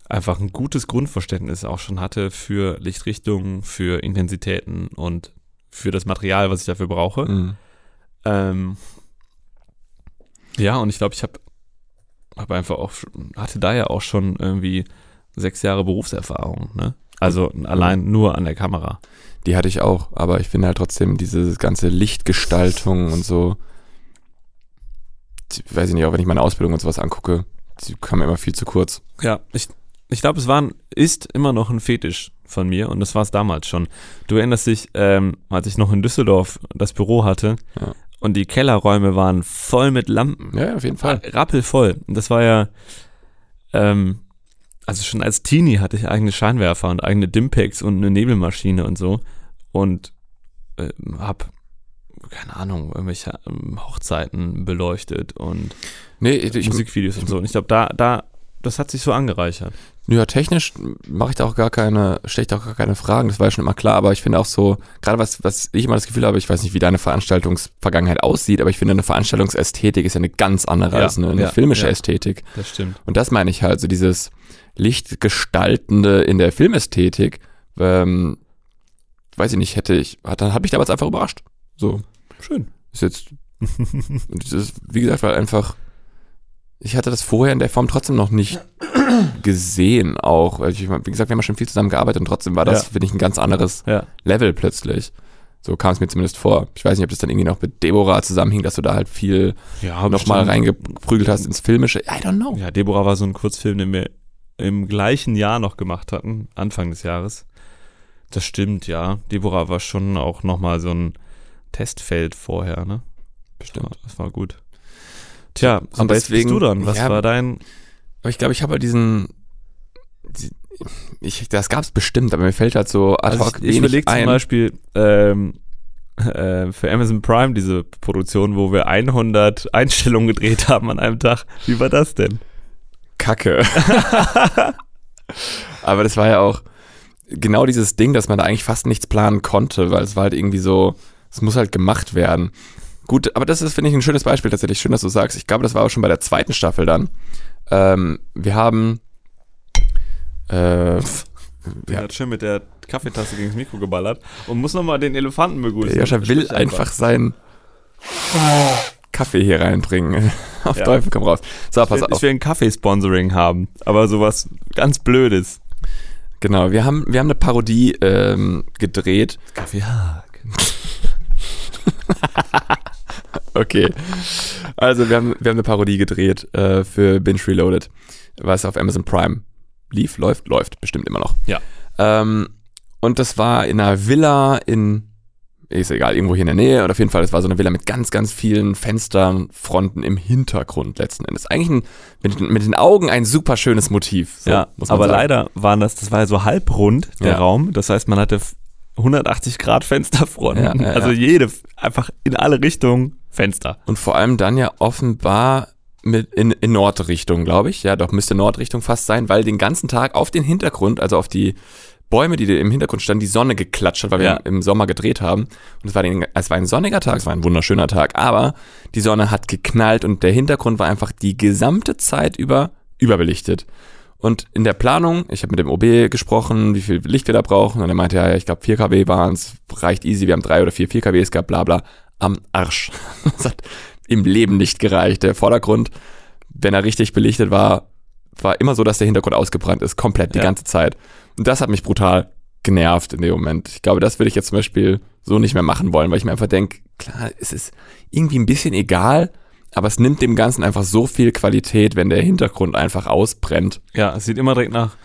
Speaker 1: einfach ein gutes Grundverständnis auch schon hatte für Lichtrichtungen, für Intensitäten und für das Material, was ich dafür brauche.
Speaker 2: Mhm.
Speaker 1: Ähm, ja, und ich glaube, ich habe hab einfach auch, hatte da ja auch schon irgendwie sechs Jahre Berufserfahrung, ne? Also allein nur an der Kamera.
Speaker 2: Die hatte ich auch, aber ich finde halt trotzdem diese ganze Lichtgestaltung und so, die, weiß ich nicht, auch wenn ich meine Ausbildung und sowas angucke, die kam mir immer viel zu kurz.
Speaker 1: Ja, ich, ich glaube, es war ein, ist immer noch ein Fetisch von mir und das war es damals schon. Du erinnerst dich, ähm, als ich noch in Düsseldorf das Büro hatte
Speaker 2: Ja.
Speaker 1: und die Kellerräume waren voll mit Lampen.
Speaker 2: Ja, auf jeden Fall.
Speaker 1: Rappelvoll. Und das war ja, ähm, also schon als Teenie hatte ich eigene Scheinwerfer und eigene Dimpacks und eine Nebelmaschine und so und ähm, hab keine Ahnung, irgendwelche ähm, Hochzeiten beleuchtet und
Speaker 2: Nee, ich,
Speaker 1: Musikvideos und so. Und ich glaube, da, da, das hat sich so angereichert.
Speaker 2: Ja, technisch mache ich da auch gar keine, stelle ich da auch gar keine Fragen, das war ja schon immer klar, aber ich finde auch so, gerade was, was ich immer das Gefühl habe, ich weiß nicht, wie deine Veranstaltungsvergangenheit aussieht, aber ich finde, eine Veranstaltungsästhetik ist ja eine ganz andere
Speaker 1: Ja,
Speaker 2: als eine, eine
Speaker 1: ja,
Speaker 2: filmische
Speaker 1: ja.
Speaker 2: Ästhetik.
Speaker 1: Das stimmt.
Speaker 2: Und das meine ich halt, so dieses Lichtgestaltende in der Filmästhetik, ähm, weiß ich nicht, hätte ich, hat, dann hat mich damals einfach überrascht. So,
Speaker 1: Schön.
Speaker 2: ist jetzt, *laughs* das ist, wie gesagt, weil einfach, ich hatte das vorher in der Form trotzdem noch nicht *clears throat* gesehen auch. weil Ich, wie gesagt, wir haben ja schon viel zusammen gearbeitet und trotzdem war das,
Speaker 1: Ja.
Speaker 2: finde ich, ein ganz anderes
Speaker 1: Ja.
Speaker 2: Level plötzlich. So kam es mir zumindest vor. Ich weiß nicht, ob das dann irgendwie noch mit Deborah zusammenhing, dass du da halt viel
Speaker 1: Ja,
Speaker 2: nochmal reingeprügelt hast ins Filmische. I don't know.
Speaker 1: Ja, Deborah war so ein Kurzfilm, den wir im gleichen Jahr noch gemacht hatten, Anfang des Jahres. Das stimmt, ja. Deborah war schon auch nochmal so ein Testfeld vorher, ne?
Speaker 2: Bestimmt.
Speaker 1: Das war gut. Tja,
Speaker 2: Und
Speaker 1: aber jetzt bist
Speaker 2: deswegen-
Speaker 1: du dann. Was
Speaker 2: ja,
Speaker 1: war dein.
Speaker 2: Aber ich glaube, ich habe halt diesen. die- Ich, das gab es bestimmt, aber mir fällt halt so ad
Speaker 1: Also
Speaker 2: hoc
Speaker 1: ich ich
Speaker 2: wenig
Speaker 1: überlege zum. Beispiel ähm, äh, für Amazon Prime diese Produktion, wo wir 100 Einstellungen gedreht haben an einem Tag. Wie war das denn?
Speaker 2: Kacke. *laughs* aber das war ja auch genau dieses Ding, dass man da eigentlich fast nichts planen konnte, weil es war halt irgendwie so, es muss halt gemacht werden. Gut, aber das ist, finde ich, ein schönes Beispiel tatsächlich. Schön, dass du sagst. Ich glaube, das war auch schon bei der zweiten Staffel dann. Ähm, wir haben äh,
Speaker 1: Der
Speaker 2: Ja.
Speaker 1: hat schön mit der Kaffeetasse gegen das Mikro geballert und muss nochmal den Elefanten begrüßen.
Speaker 2: Der Joscha will einfach seinen Kaffee hier reinbringen. *laughs* Auf
Speaker 1: Ja.
Speaker 2: Teufel komm raus. So,
Speaker 1: Ich
Speaker 2: pass
Speaker 1: will, ich
Speaker 2: auf.
Speaker 1: will ein Kaffeesponsoring haben, aber sowas ganz Blödes.
Speaker 2: Genau, wir haben, wir haben eine Parodie ähm, gedreht.
Speaker 1: Kaffeehag. *laughs*
Speaker 2: Okay. Also, wir haben, wir haben eine Parodie gedreht äh, für Binge Reloaded, was auf Amazon Prime lief, läuft, läuft, bestimmt immer noch.
Speaker 1: Ja.
Speaker 2: Ähm, und das war in einer Villa in, ist egal, irgendwo hier in der Nähe. Und auf jeden Fall, das war so eine Villa mit ganz, ganz vielen Fenstern, Fronten im Hintergrund letzten Endes. Eigentlich ein, mit, mit den Augen ein super schönes Motiv. so
Speaker 1: ja,
Speaker 2: muss man
Speaker 1: aber
Speaker 2: sagen.
Speaker 1: leider waren das, das war ja so halbrund, der
Speaker 2: Ja.
Speaker 1: Raum. Das heißt, man hatte f- 180 Grad Fensterfronten.
Speaker 2: Ja, ja,
Speaker 1: also jede, einfach in alle Richtungen Fenster.
Speaker 2: Und vor allem dann ja offenbar mit in, in Nordrichtung, glaube ich. Ja, doch müsste Nordrichtung fast sein, weil den ganzen Tag auf den Hintergrund, also auf die Bäume, die im Hintergrund standen, die Sonne geklatscht hat, weil wir
Speaker 1: Ja.
Speaker 2: im Sommer gedreht haben. Und es war, den, es war ein sonniger Tag, es war ein wunderschöner Tag, aber die Sonne hat geknallt und der Hintergrund war einfach die gesamte Zeit über überbelichtet. Und in der Planung, ich habe mit dem OB gesprochen, wie viel Licht wir da brauchen. Und er meinte, ja, ich glaube 4 kW waren es, reicht easy, wir haben drei oder vier 4 kWs gehabt, bla bla. Am Arsch. *laughs* Das hat im Leben nicht gereicht. Der Vordergrund, wenn er richtig belichtet war, war immer so, dass der Hintergrund ausgebrannt ist, komplett die
Speaker 1: Ja.
Speaker 2: ganze Zeit. Und das hat mich brutal genervt in dem Moment. Ich glaube, das würde ich jetzt zum Beispiel so nicht mehr machen wollen, weil ich mir einfach denke, klar, es ist irgendwie ein bisschen egal, aber es nimmt dem Ganzen einfach so viel Qualität, wenn der Hintergrund einfach ausbrennt,
Speaker 1: Ja, es sieht immer direkt nach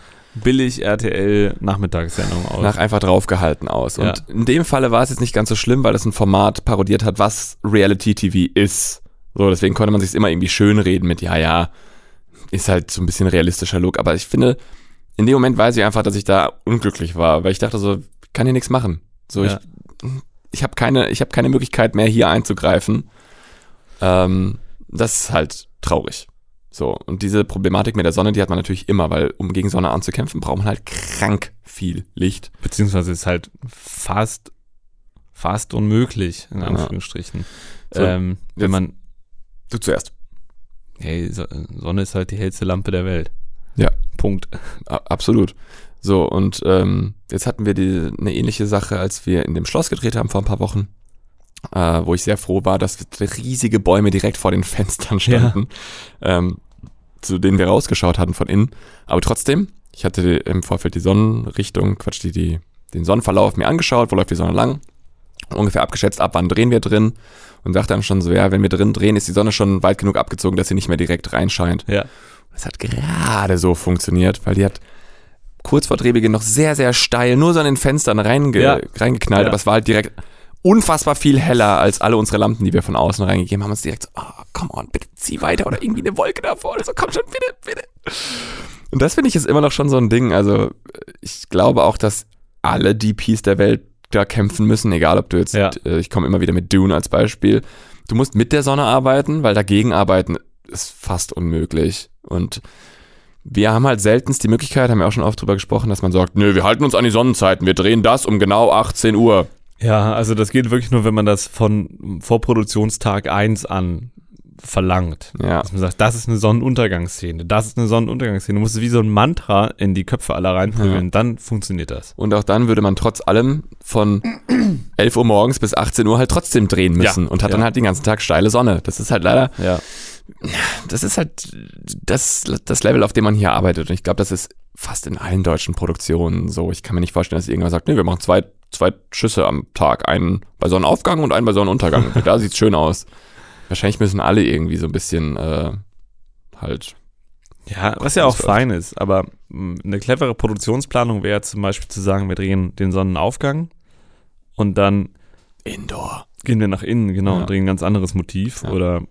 Speaker 1: billig RTL Nachmittagssendung aus.
Speaker 2: nach einfach draufgehalten aus. Und
Speaker 1: Ja.
Speaker 2: in dem Falle war es jetzt nicht ganz so schlimm, weil es ein Format parodiert hat, was Reality TV ist. So, deswegen konnte man sich immer irgendwie schönreden mit, ja, ja, ist halt so ein bisschen realistischer Look. Aber ich finde, in dem Moment weiß ich einfach, dass ich da unglücklich war, weil ich dachte so, ich kann hier nichts machen. So,
Speaker 1: Ja.
Speaker 2: ich, ich habe keine, ich habe keine Möglichkeit mehr hier einzugreifen. Ähm, das ist halt traurig. So, und diese Problematik mit der Sonne, die hat man natürlich immer, weil um gegen Sonne anzukämpfen, braucht man halt krank viel Licht.
Speaker 1: Beziehungsweise ist halt fast, fast unmöglich, in
Speaker 2: Ja.
Speaker 1: Anführungsstrichen.
Speaker 2: So,
Speaker 1: ähm, wenn man,
Speaker 2: Du zuerst.
Speaker 1: hey, So- Sonne ist halt die hellste Lampe der Welt.
Speaker 2: Ja.
Speaker 1: Punkt.
Speaker 2: A- Absolut. So, und ähm, jetzt hatten wir die, eine ähnliche Sache, als wir in dem Schloss gedreht haben vor ein paar Wochen, äh, wo ich sehr froh war, dass riesige Bäume direkt vor den Fenstern standen, ähm, zu denen wir rausgeschaut hatten von innen. Aber trotzdem, ich hatte im Vorfeld die Sonnenrichtung, Quatsch, die, die, den Sonnenverlauf mir angeschaut, wo läuft die Sonne lang, ungefähr abgeschätzt, ab wann drehen wir drin und dachte dann schon so, ja, wenn wir drin drehen, ist die Sonne schon weit genug abgezogen, dass sie nicht mehr direkt reinscheint.
Speaker 1: Ja.
Speaker 2: Das hat gerade so funktioniert, weil die hat kurz vor Drehbeginn noch sehr, sehr steil nur so an den Fenstern reinge
Speaker 1: Ja.
Speaker 2: reingeknallt,
Speaker 1: Ja.
Speaker 2: aber es war halt direkt unfassbar viel heller als alle unsere Lampen, die wir von außen reingegeben haben. Uns direkt so, oh, come on, bitte zieh weiter oder irgendwie eine Wolke davor oder so, komm schon, bitte, bitte. Und das finde ich ist immer noch schon so ein Ding. Also ich glaube auch, dass alle DPs der Welt da kämpfen müssen, egal ob du jetzt,
Speaker 1: Ja.
Speaker 2: äh, ich komme immer wieder mit Dune als Beispiel. Du musst mit der Sonne arbeiten, weil dagegen arbeiten ist fast unmöglich. Und wir haben halt seltenst die Möglichkeit, haben wir auch schon oft drüber gesprochen, dass man sagt, nö, wir halten uns an die Sonnenzeiten, wir drehen das um genau 18 Uhr.
Speaker 1: Ja, also das geht wirklich nur, wenn man das von Vorproduktionstag 1 an verlangt.
Speaker 2: Ja.
Speaker 1: Dass man sagt, das ist eine Sonnenuntergangsszene, das ist eine Sonnenuntergangsszene. Du musst es wie so ein Mantra in die Köpfe aller reinprügeln, dann funktioniert das.
Speaker 2: Und auch dann würde man trotz allem von 11 Uhr morgens bis 18 Uhr halt trotzdem drehen müssen
Speaker 1: Ja,
Speaker 2: und hat dann
Speaker 1: ja.
Speaker 2: halt den ganzen Tag steile Sonne. Das ist halt leider,
Speaker 1: Ja.
Speaker 2: Das ist halt das, das Level, auf dem man hier arbeitet. Und ich glaube, das ist fast in allen deutschen Produktionen so. Ich kann mir nicht vorstellen, dass irgendwer sagt, nee, wir machen zwei, zwei Schüsse am Tag. Einen bei Sonnenaufgang und einen bei Sonnenuntergang. *laughs* da sieht's schön aus. Wahrscheinlich müssen alle irgendwie so ein bisschen äh, halt
Speaker 1: Ja, was ja auch fein ist, aber mh, eine clevere Produktionsplanung wäre zum Beispiel zu sagen, wir drehen den Sonnenaufgang und dann
Speaker 2: Indoor.
Speaker 1: gehen wir nach innen, genau,
Speaker 2: Ja.
Speaker 1: und drehen ein ganz anderes Motiv.
Speaker 2: Ja.
Speaker 1: Oder,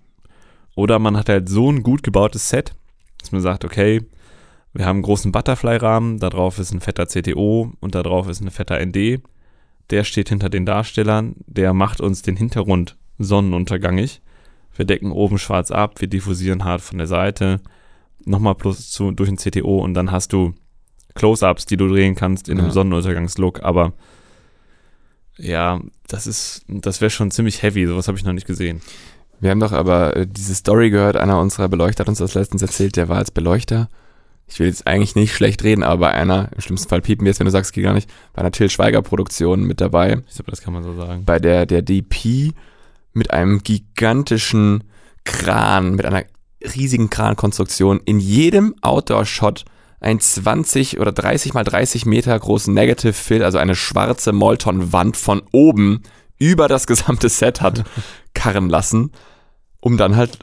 Speaker 1: oder man hat halt so ein gut gebautes Set, dass man sagt, okay, wir haben einen großen Butterfly-Rahmen, da drauf ist ein fetter CTO und da drauf ist ein fetter ND. Der steht hinter den Darstellern, der macht uns den Hintergrund sonnenuntergangig. Wir decken oben schwarz ab, wir diffusieren hart von der Seite, nochmal plus zu, durch ein CTO und dann hast du Close-Ups, die du drehen kannst in einem
Speaker 2: Ja.
Speaker 1: Sonnenuntergangslook, aber ja, das ist, das wäre schon ziemlich heavy, sowas habe ich noch nicht gesehen.
Speaker 2: Wir haben doch aber äh, diese Story gehört, einer unserer Beleuchter hat uns das letztens erzählt, der war als Beleuchter. Ich will jetzt eigentlich nicht schlecht reden, aber bei einer, im schlimmsten Fall piepen wir jetzt, wenn du sagst, geht gar nicht, bei einer Till Schweiger Produktion mit dabei,
Speaker 1: Ich glaube, das kann man so sagen.
Speaker 2: bei der der DP mit einem gigantischen Kran, mit einer riesigen Krankonstruktion in jedem Outdoor-Shot ein 20 oder 30 mal 30 Meter großen Negative Fill, also eine schwarze Molton-Wand von oben über das gesamte Set hat *laughs* karren lassen, um dann halt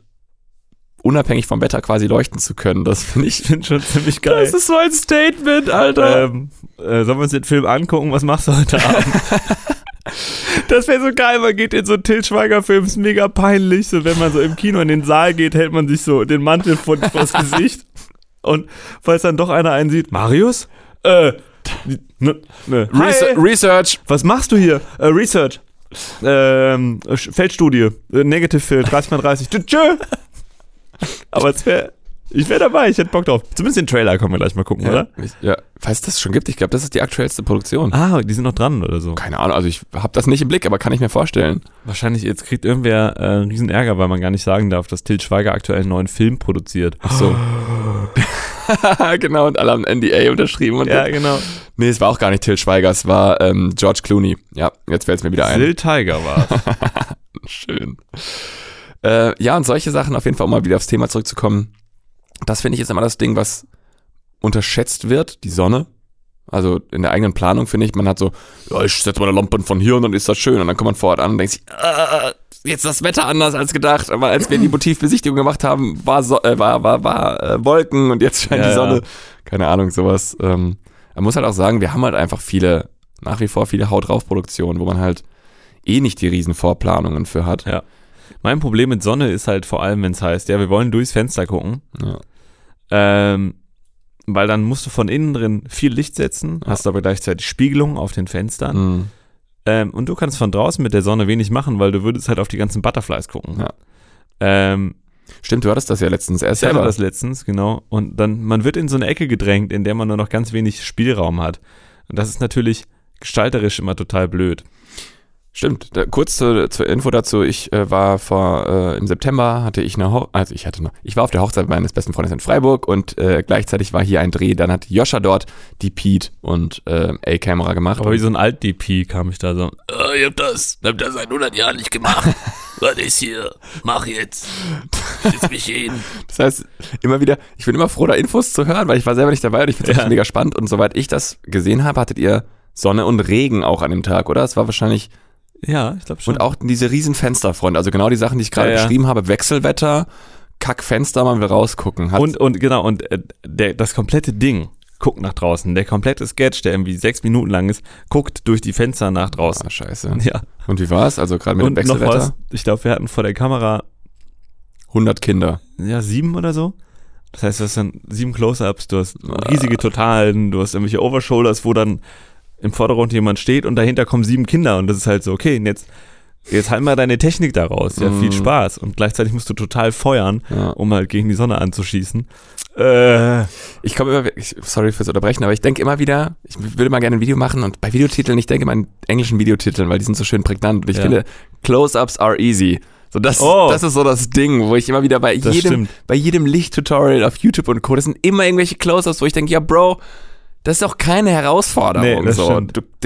Speaker 2: unabhängig vom Wetter quasi leuchten zu können. Das finde ich.
Speaker 1: Finde schon ziemlich geil.
Speaker 2: ist so ein Statement, Alter.
Speaker 1: ähm, äh, sollen wir uns den Film angucken? Was machst du heute Abend? *laughs* das wäre so geil, man geht in so einen Til Schweiger-Film, ist mega peinlich. So, wenn man so im Kino in den Saal geht, hält man sich so den Mantel vor, vors *laughs* Gesicht. Und falls dann doch einer einen sieht, Marius? Äh, ne, ne.
Speaker 2: Research.
Speaker 1: was machst du hier? Äh, Research. Ähm, Feldstudie. Äh, Negative Field, 30 *laughs* mal 30. Tschö. Aber es wäre. Ich wäre dabei, ich hätte Bock drauf. Zumindest den Trailer können wir gleich mal gucken,
Speaker 2: Ja,
Speaker 1: oder?
Speaker 2: ich, ja, falls es das schon gibt, ich glaube, das ist die aktuellste Produktion.
Speaker 1: Ah, die sind noch dran oder so.
Speaker 2: Keine Ahnung, also ich habe das nicht im Blick, aber kann ich mir vorstellen.
Speaker 1: Wahrscheinlich, jetzt kriegt irgendwer äh, einen riesen Ärger, weil man gar nicht sagen darf, dass Til Schweiger aktuell einen neuen Film produziert.
Speaker 2: Ach so. *gasps* *laughs* *laughs* genau, und alle haben NDA unterschrieben. Und
Speaker 1: Ja, genau.
Speaker 2: Nee, es war auch gar nicht Till Schweiger, es war ähm, George Clooney. Ja, jetzt fällt es mir wieder ein.
Speaker 1: Lil Tiger war *laughs*
Speaker 2: Schön. Äh, ja, und solche Sachen auf jeden Fall, um mal wieder aufs Thema zurückzukommen. Das finde ich ist immer das Ding, was unterschätzt wird, die Sonne. Also in der eigenen Planung finde ich, man hat so, ja, ich setze meine Lampen von hier und dann ist das schön. Und dann kommt man vor Ort an und denkt sich, äh, jetzt das Wetter anders als gedacht. Aber als wir die Motivbesichtigung gemacht haben, war, so, äh, war, war, war äh, Wolken und jetzt scheint
Speaker 1: Ja,
Speaker 2: die Sonne.
Speaker 1: ja.
Speaker 2: Keine Ahnung, sowas. Ähm, man muss halt auch sagen, wir haben halt einfach viele, nach wie vor viele Haut drauf Produktionen, wo man halt eh nicht die riesen Vorplanungen für hat.
Speaker 1: Ja. Mein Problem mit Sonne ist halt vor allem, wenn es heißt, ja, wir wollen durchs Fenster gucken.
Speaker 2: Ja.
Speaker 1: Ähm, weil dann musst du von innen drin viel Licht setzen, hast aber gleichzeitig Spiegelung auf den Fenstern.
Speaker 2: Mhm.
Speaker 1: Ähm, und du kannst von draußen mit der Sonne wenig machen, weil du würdest halt auf die ganzen Butterflies gucken.
Speaker 2: Ja.
Speaker 1: Ähm,
Speaker 2: Stimmt, du hattest das ja letztens erst
Speaker 1: ich hatte
Speaker 2: selber.
Speaker 1: das letztens, genau. Und dann, man wird in so eine Ecke gedrängt, in der man nur noch ganz wenig Spielraum hat. Und das ist natürlich gestalterisch immer total blöd.
Speaker 2: Stimmt. Da, kurz zur, zur Info dazu. Ich äh, war vor äh, im September hatte ich eine Ho also ich hatte noch ich war auf der Hochzeit meines besten Freundes in Freiburg und äh, gleichzeitig war hier ein Dreh. Dann hat Joscha dort die Pete und äh, A-Kamera gemacht.
Speaker 1: Aber wie so ein Alt-DP kam ich da so.
Speaker 3: Äh, ihr habt das, ihr habt das seit 100 Jahren nicht gemacht. *laughs* Was ist hier? Mach jetzt. Setz mich hin. *laughs*
Speaker 2: Das heißt, immer wieder, ich bin immer froh, da Infos zu hören, weil ich war selber nicht dabei und ich finde es
Speaker 1: Ja.
Speaker 2: mega spannend. Und soweit ich das gesehen habe, hattet ihr Sonne und Regen auch an dem Tag, oder? Es war wahrscheinlich
Speaker 1: Ja, ich glaube schon.
Speaker 2: Und auch diese riesen Fensterfront, also genau die Sachen, die ich gerade
Speaker 1: Ja, ja.
Speaker 2: beschrieben habe, Wechselwetter, Kackfenster, man will rausgucken. Hat,
Speaker 1: Und, und genau, und äh, der, das komplette Ding guckt nach draußen. Der komplette Sketch, der irgendwie sechs Minuten lang ist, guckt durch die Fenster nach draußen.
Speaker 2: ah, scheiße. *laughs*
Speaker 1: Ja.
Speaker 2: Und wie war es? Also gerade mit
Speaker 1: Und
Speaker 2: dem
Speaker 1: noch was,
Speaker 2: Wechselwetter?
Speaker 1: ich glaube, wir hatten vor der Kamera
Speaker 2: 100 Kinder.
Speaker 1: ja sieben oder so. Das heißt, du hast dann sieben Close-Ups, du hast riesige Totalen, du hast irgendwelche Overshoulders, wo dann im Vordergrund jemand steht und dahinter kommen sieben Kinder und das ist halt so, okay, jetzt, jetzt halt mal deine Technik daraus. Ja, viel
Speaker 2: Mhm.
Speaker 1: Spaß. Und gleichzeitig musst du total feuern,
Speaker 2: Ja.
Speaker 1: um halt gegen die Sonne anzuschießen. Äh,
Speaker 2: Ich komme immer, ich, sorry fürs Unterbrechen, aber ich denke immer wieder, ich würde mal gerne ein Video machen und bei Videotiteln, ich denke immer an englischen Videotiteln, weil die sind so schön prägnant und ich
Speaker 1: Ja.
Speaker 2: finde, Close-Ups are easy. So das,
Speaker 1: Oh.
Speaker 2: das ist so das Ding, wo ich immer wieder bei
Speaker 1: Das
Speaker 2: jedem,
Speaker 1: stimmt.
Speaker 2: bei jedem Lichttutorial auf YouTube und Co. Das sind immer irgendwelche Close-Ups, wo ich denke, ja, Bro, das ist doch keine Herausforderung.
Speaker 1: Nee, das
Speaker 2: so.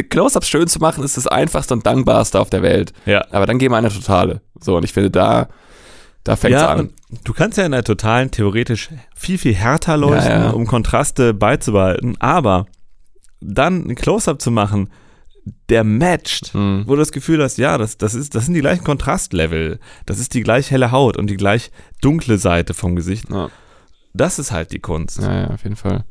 Speaker 2: Close-Ups schön zu machen, ist das einfachste und dankbarste auf der Welt.
Speaker 1: ja.
Speaker 2: Aber dann gehen wir eine totale. So, und ich finde, da, da fängt es
Speaker 1: ja,
Speaker 2: an.
Speaker 1: du kannst ja in der Totalen theoretisch viel, viel härter leuchten,
Speaker 2: Ja, ja.
Speaker 1: um Kontraste beizubehalten, aber dann ein Close-Up zu machen, der matcht,
Speaker 2: Hm.
Speaker 1: wo du das Gefühl hast, ja, das, das, ist, das sind die gleichen Kontrastlevel, das ist die gleich helle Haut und die gleich dunkle Seite vom Gesicht.
Speaker 2: Ja.
Speaker 1: Das ist halt die Kunst.
Speaker 2: Ja, ja, auf jeden Fall.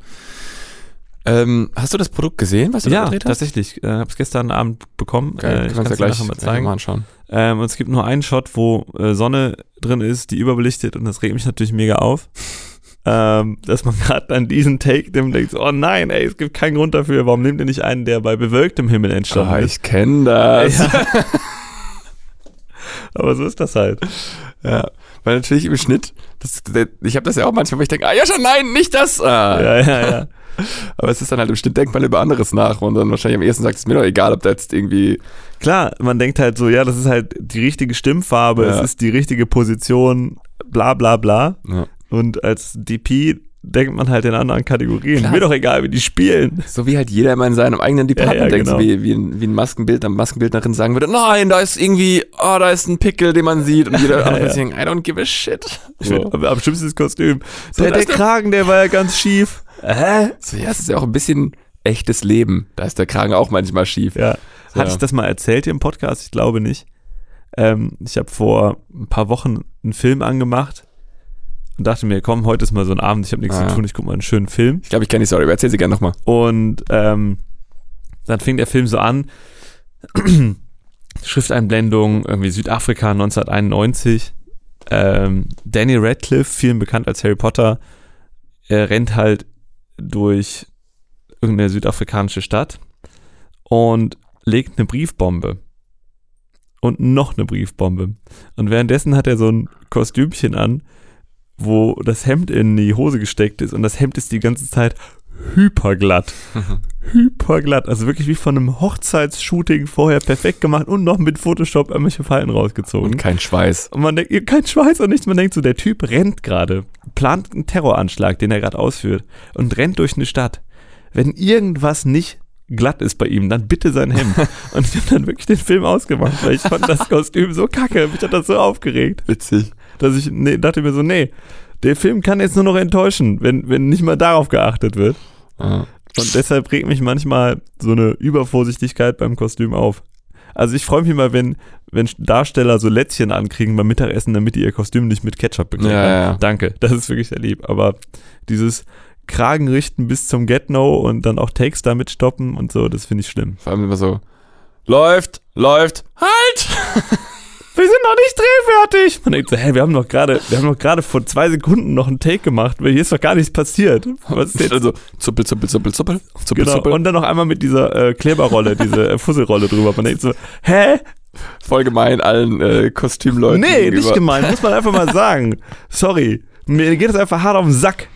Speaker 2: Ähm, hast du das Produkt gesehen, was du da
Speaker 1: Ja,
Speaker 2: gedreht hast?
Speaker 1: tatsächlich. Äh, hab's gestern Abend bekommen.
Speaker 2: Okay,
Speaker 1: äh, ich
Speaker 2: ja
Speaker 1: kann's dir
Speaker 2: gleich,
Speaker 1: mal zeigen.
Speaker 2: mal anschauen.
Speaker 1: Ähm, und es gibt nur einen Shot, wo äh, Sonne drin ist, die überbelichtet und das regt mich natürlich mega auf. *laughs* ähm, dass man gerade dann diesen Take nimmt denkt, oh nein, ey, es gibt keinen Grund dafür. Warum nimmt ihr nicht einen, der bei bewölktem Himmel entstanden
Speaker 2: Ah,
Speaker 1: ist?
Speaker 2: ich kenne das.
Speaker 1: Ja. *laughs* Aber so ist das halt.
Speaker 2: Ja, weil natürlich im Schnitt, das, ich habe das ja auch manchmal, wo ich denke, ah ja schon, nein, nicht das. Ah.
Speaker 1: Ja, ja, ja. *laughs*
Speaker 2: Aber es ist dann halt im Schnitt, denkt man über anderes nach und dann wahrscheinlich am ersten sagt es mir doch egal, ob da jetzt irgendwie,
Speaker 1: Klar, man denkt halt so, ja, das ist halt die richtige Stimmfarbe,
Speaker 2: Ja.
Speaker 1: es ist die richtige Position, bla bla bla.
Speaker 2: ja.
Speaker 1: Und als DP denkt man halt in anderen Kategorien.
Speaker 2: Klar.
Speaker 1: Mir doch egal, wie die spielen.
Speaker 2: so wie halt jeder immer in seinem eigenen Department
Speaker 1: Ja, ja,
Speaker 2: denkt, so
Speaker 1: genau.
Speaker 2: wie, wie, ein, wie ein Maskenbildner, Maskenbildnerin sagen würde, nein, da ist irgendwie, oh, da ist ein Pickel, den man sieht und jeder *laughs* andere
Speaker 1: ja.
Speaker 2: denken, I don't give a shit. So.
Speaker 1: Am schlimmsten ist das Kostüm.
Speaker 2: So,
Speaker 1: der, der Kragen, der war ja ganz schief. Hä?
Speaker 2: so, ja, es ist ja auch ein bisschen echtes Leben. Da ist der Kragen auch manchmal schief.
Speaker 1: Ja.
Speaker 2: So.
Speaker 1: Hatte ich das mal erzählt hier im Podcast? Ich glaube nicht. Ähm, ich habe vor ein paar Wochen einen Film angemacht und dachte mir, komm, heute ist mal so ein Abend, ich habe nichts
Speaker 2: Ah,
Speaker 1: zu tun, ich gucke mal einen schönen Film.
Speaker 2: Ich glaube, ich kenne die Story, aber erzähl sie gerne nochmal.
Speaker 1: Und ähm, dann fing der Film so an. *clears throat* Schrifteinblendung, irgendwie Südafrika 1991. Ähm, Danny Radcliffe, vielen bekannt als Harry Potter, er rennt halt durch irgendeine südafrikanische Stadt und legt eine Briefbombe. Und noch eine Briefbombe. Und währenddessen hat er so ein Kostümchen an, wo das Hemd in die Hose gesteckt ist und das Hemd ist die ganze Zeit hyperglatt. *laughs* hyperglatt. Also wirklich wie von einem Hochzeitsshooting vorher perfekt gemacht und noch mit Photoshop irgendwelche Falten rausgezogen.
Speaker 2: Und kein Schweiß.
Speaker 1: Und man denkt, kein Schweiß und nichts. Man denkt so, der Typ rennt gerade, plant einen Terroranschlag, den er gerade ausführt und rennt durch eine Stadt. Wenn irgendwas nicht glatt ist bei ihm, dann bitte sein Hemd. *laughs* und ich habe dann wirklich den Film ausgemacht, weil ich fand das Kostüm so kacke. Mich hat das so aufgeregt,
Speaker 2: Witzig.
Speaker 1: Dass ich nee, dachte mir so, nee, der Film kann jetzt nur noch enttäuschen, wenn, wenn nicht mal darauf geachtet wird.
Speaker 2: Ja.
Speaker 1: Und deshalb regt mich manchmal so eine Übervorsichtigkeit beim Kostüm auf. Also ich freue mich immer, wenn, wenn Darsteller so Lätzchen ankriegen beim Mittagessen, damit die ihr Kostüm nicht mit Ketchup bekleckern.
Speaker 2: Ja, ja, ja.
Speaker 1: Danke, das ist wirklich sehr lieb. Aber dieses Kragen richten bis zum Get-No und dann auch Takes damit stoppen und so, das finde ich schlimm.
Speaker 2: Vor allem immer so, läuft, läuft, halt! *laughs*
Speaker 1: Wir sind noch nicht drehfertig. Man denkt so, hä, wir haben doch gerade, wir haben doch gerade vor zwei Sekunden noch einen Take gemacht, weil hier ist doch gar nichts passiert. Was ist jetzt?
Speaker 2: Also, zuppel, zuppel, zuppel, zuppel, zuppel,
Speaker 1: Genau.
Speaker 2: zuppel.
Speaker 1: Und dann noch einmal mit dieser äh, Kleberrolle, diese äh, Fusselrolle drüber. Man denkt so, hä?
Speaker 2: Voll gemein allen äh, Kostümleuten.
Speaker 1: Nee,
Speaker 2: gegenüber.
Speaker 1: nicht gemein, muss man einfach mal sagen. *laughs* Sorry. Mir geht es einfach hart auf den Sack.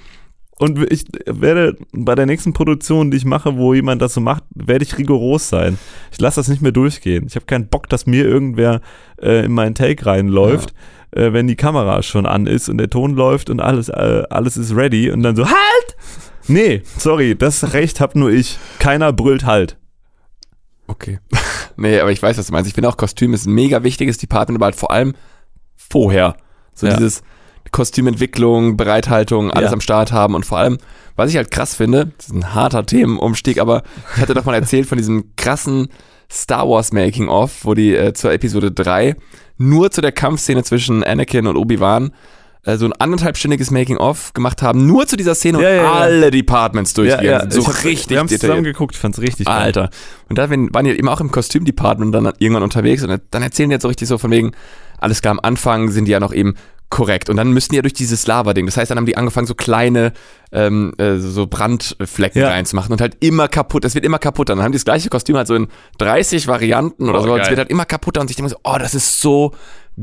Speaker 1: Und ich werde bei der nächsten Produktion, die ich mache, wo jemand das so macht, werde ich rigoros sein. Ich lasse das nicht mehr durchgehen. Ich habe keinen Bock, dass mir irgendwer äh, in meinen Take reinläuft, äh, wenn die Kamera schon an ist und der Ton läuft und alles, äh, alles ist ready und dann so, halt! Nee, sorry, das Recht hab nur ich. Keiner brüllt halt.
Speaker 2: Okay. *laughs* nee, aber ich weiß, was du meinst. Ich finde auch Kostüm ist ein mega wichtiges Department, aber halt vor allem vorher. So
Speaker 1: Ja.
Speaker 2: dieses Kostümentwicklung, Bereithaltung, alles
Speaker 1: Ja.
Speaker 2: am Start haben und vor allem, was ich halt krass finde, das ist ein harter Themenumstieg, aber ich hatte doch mal erzählt von diesem krassen Star Wars Making of, wo die äh, zur Episode 3 nur zu der Kampfszene zwischen Anakin und Obi-Wan äh, so ein anderthalbstündiges Making of gemacht haben, nur zu dieser Szene
Speaker 1: Ja,
Speaker 2: und
Speaker 1: ja,
Speaker 2: alle Departments durchgegangen sind. So
Speaker 1: Ich hab-
Speaker 2: richtig
Speaker 1: Wir haben zusammen geguckt, ich fand's richtig geil.
Speaker 2: Alter. Und da waren waren die eben auch im Kostümdepartment dann irgendwann unterwegs und dann erzählen die jetzt so richtig so von wegen, alles klar, am Anfang sind die ja noch eben korrekt. Und dann müssen die ja durch dieses Lava-Ding. Das heißt, dann haben die angefangen, so kleine ähm, äh, so Brandflecken
Speaker 1: Ja.
Speaker 2: reinzumachen und halt immer kaputt. Das wird immer kaputter. Dann haben die das gleiche Kostüm halt so in 30 Varianten oder
Speaker 1: Oh,
Speaker 2: so. Es wird halt immer kaputter und sich denken so, oh, das ist so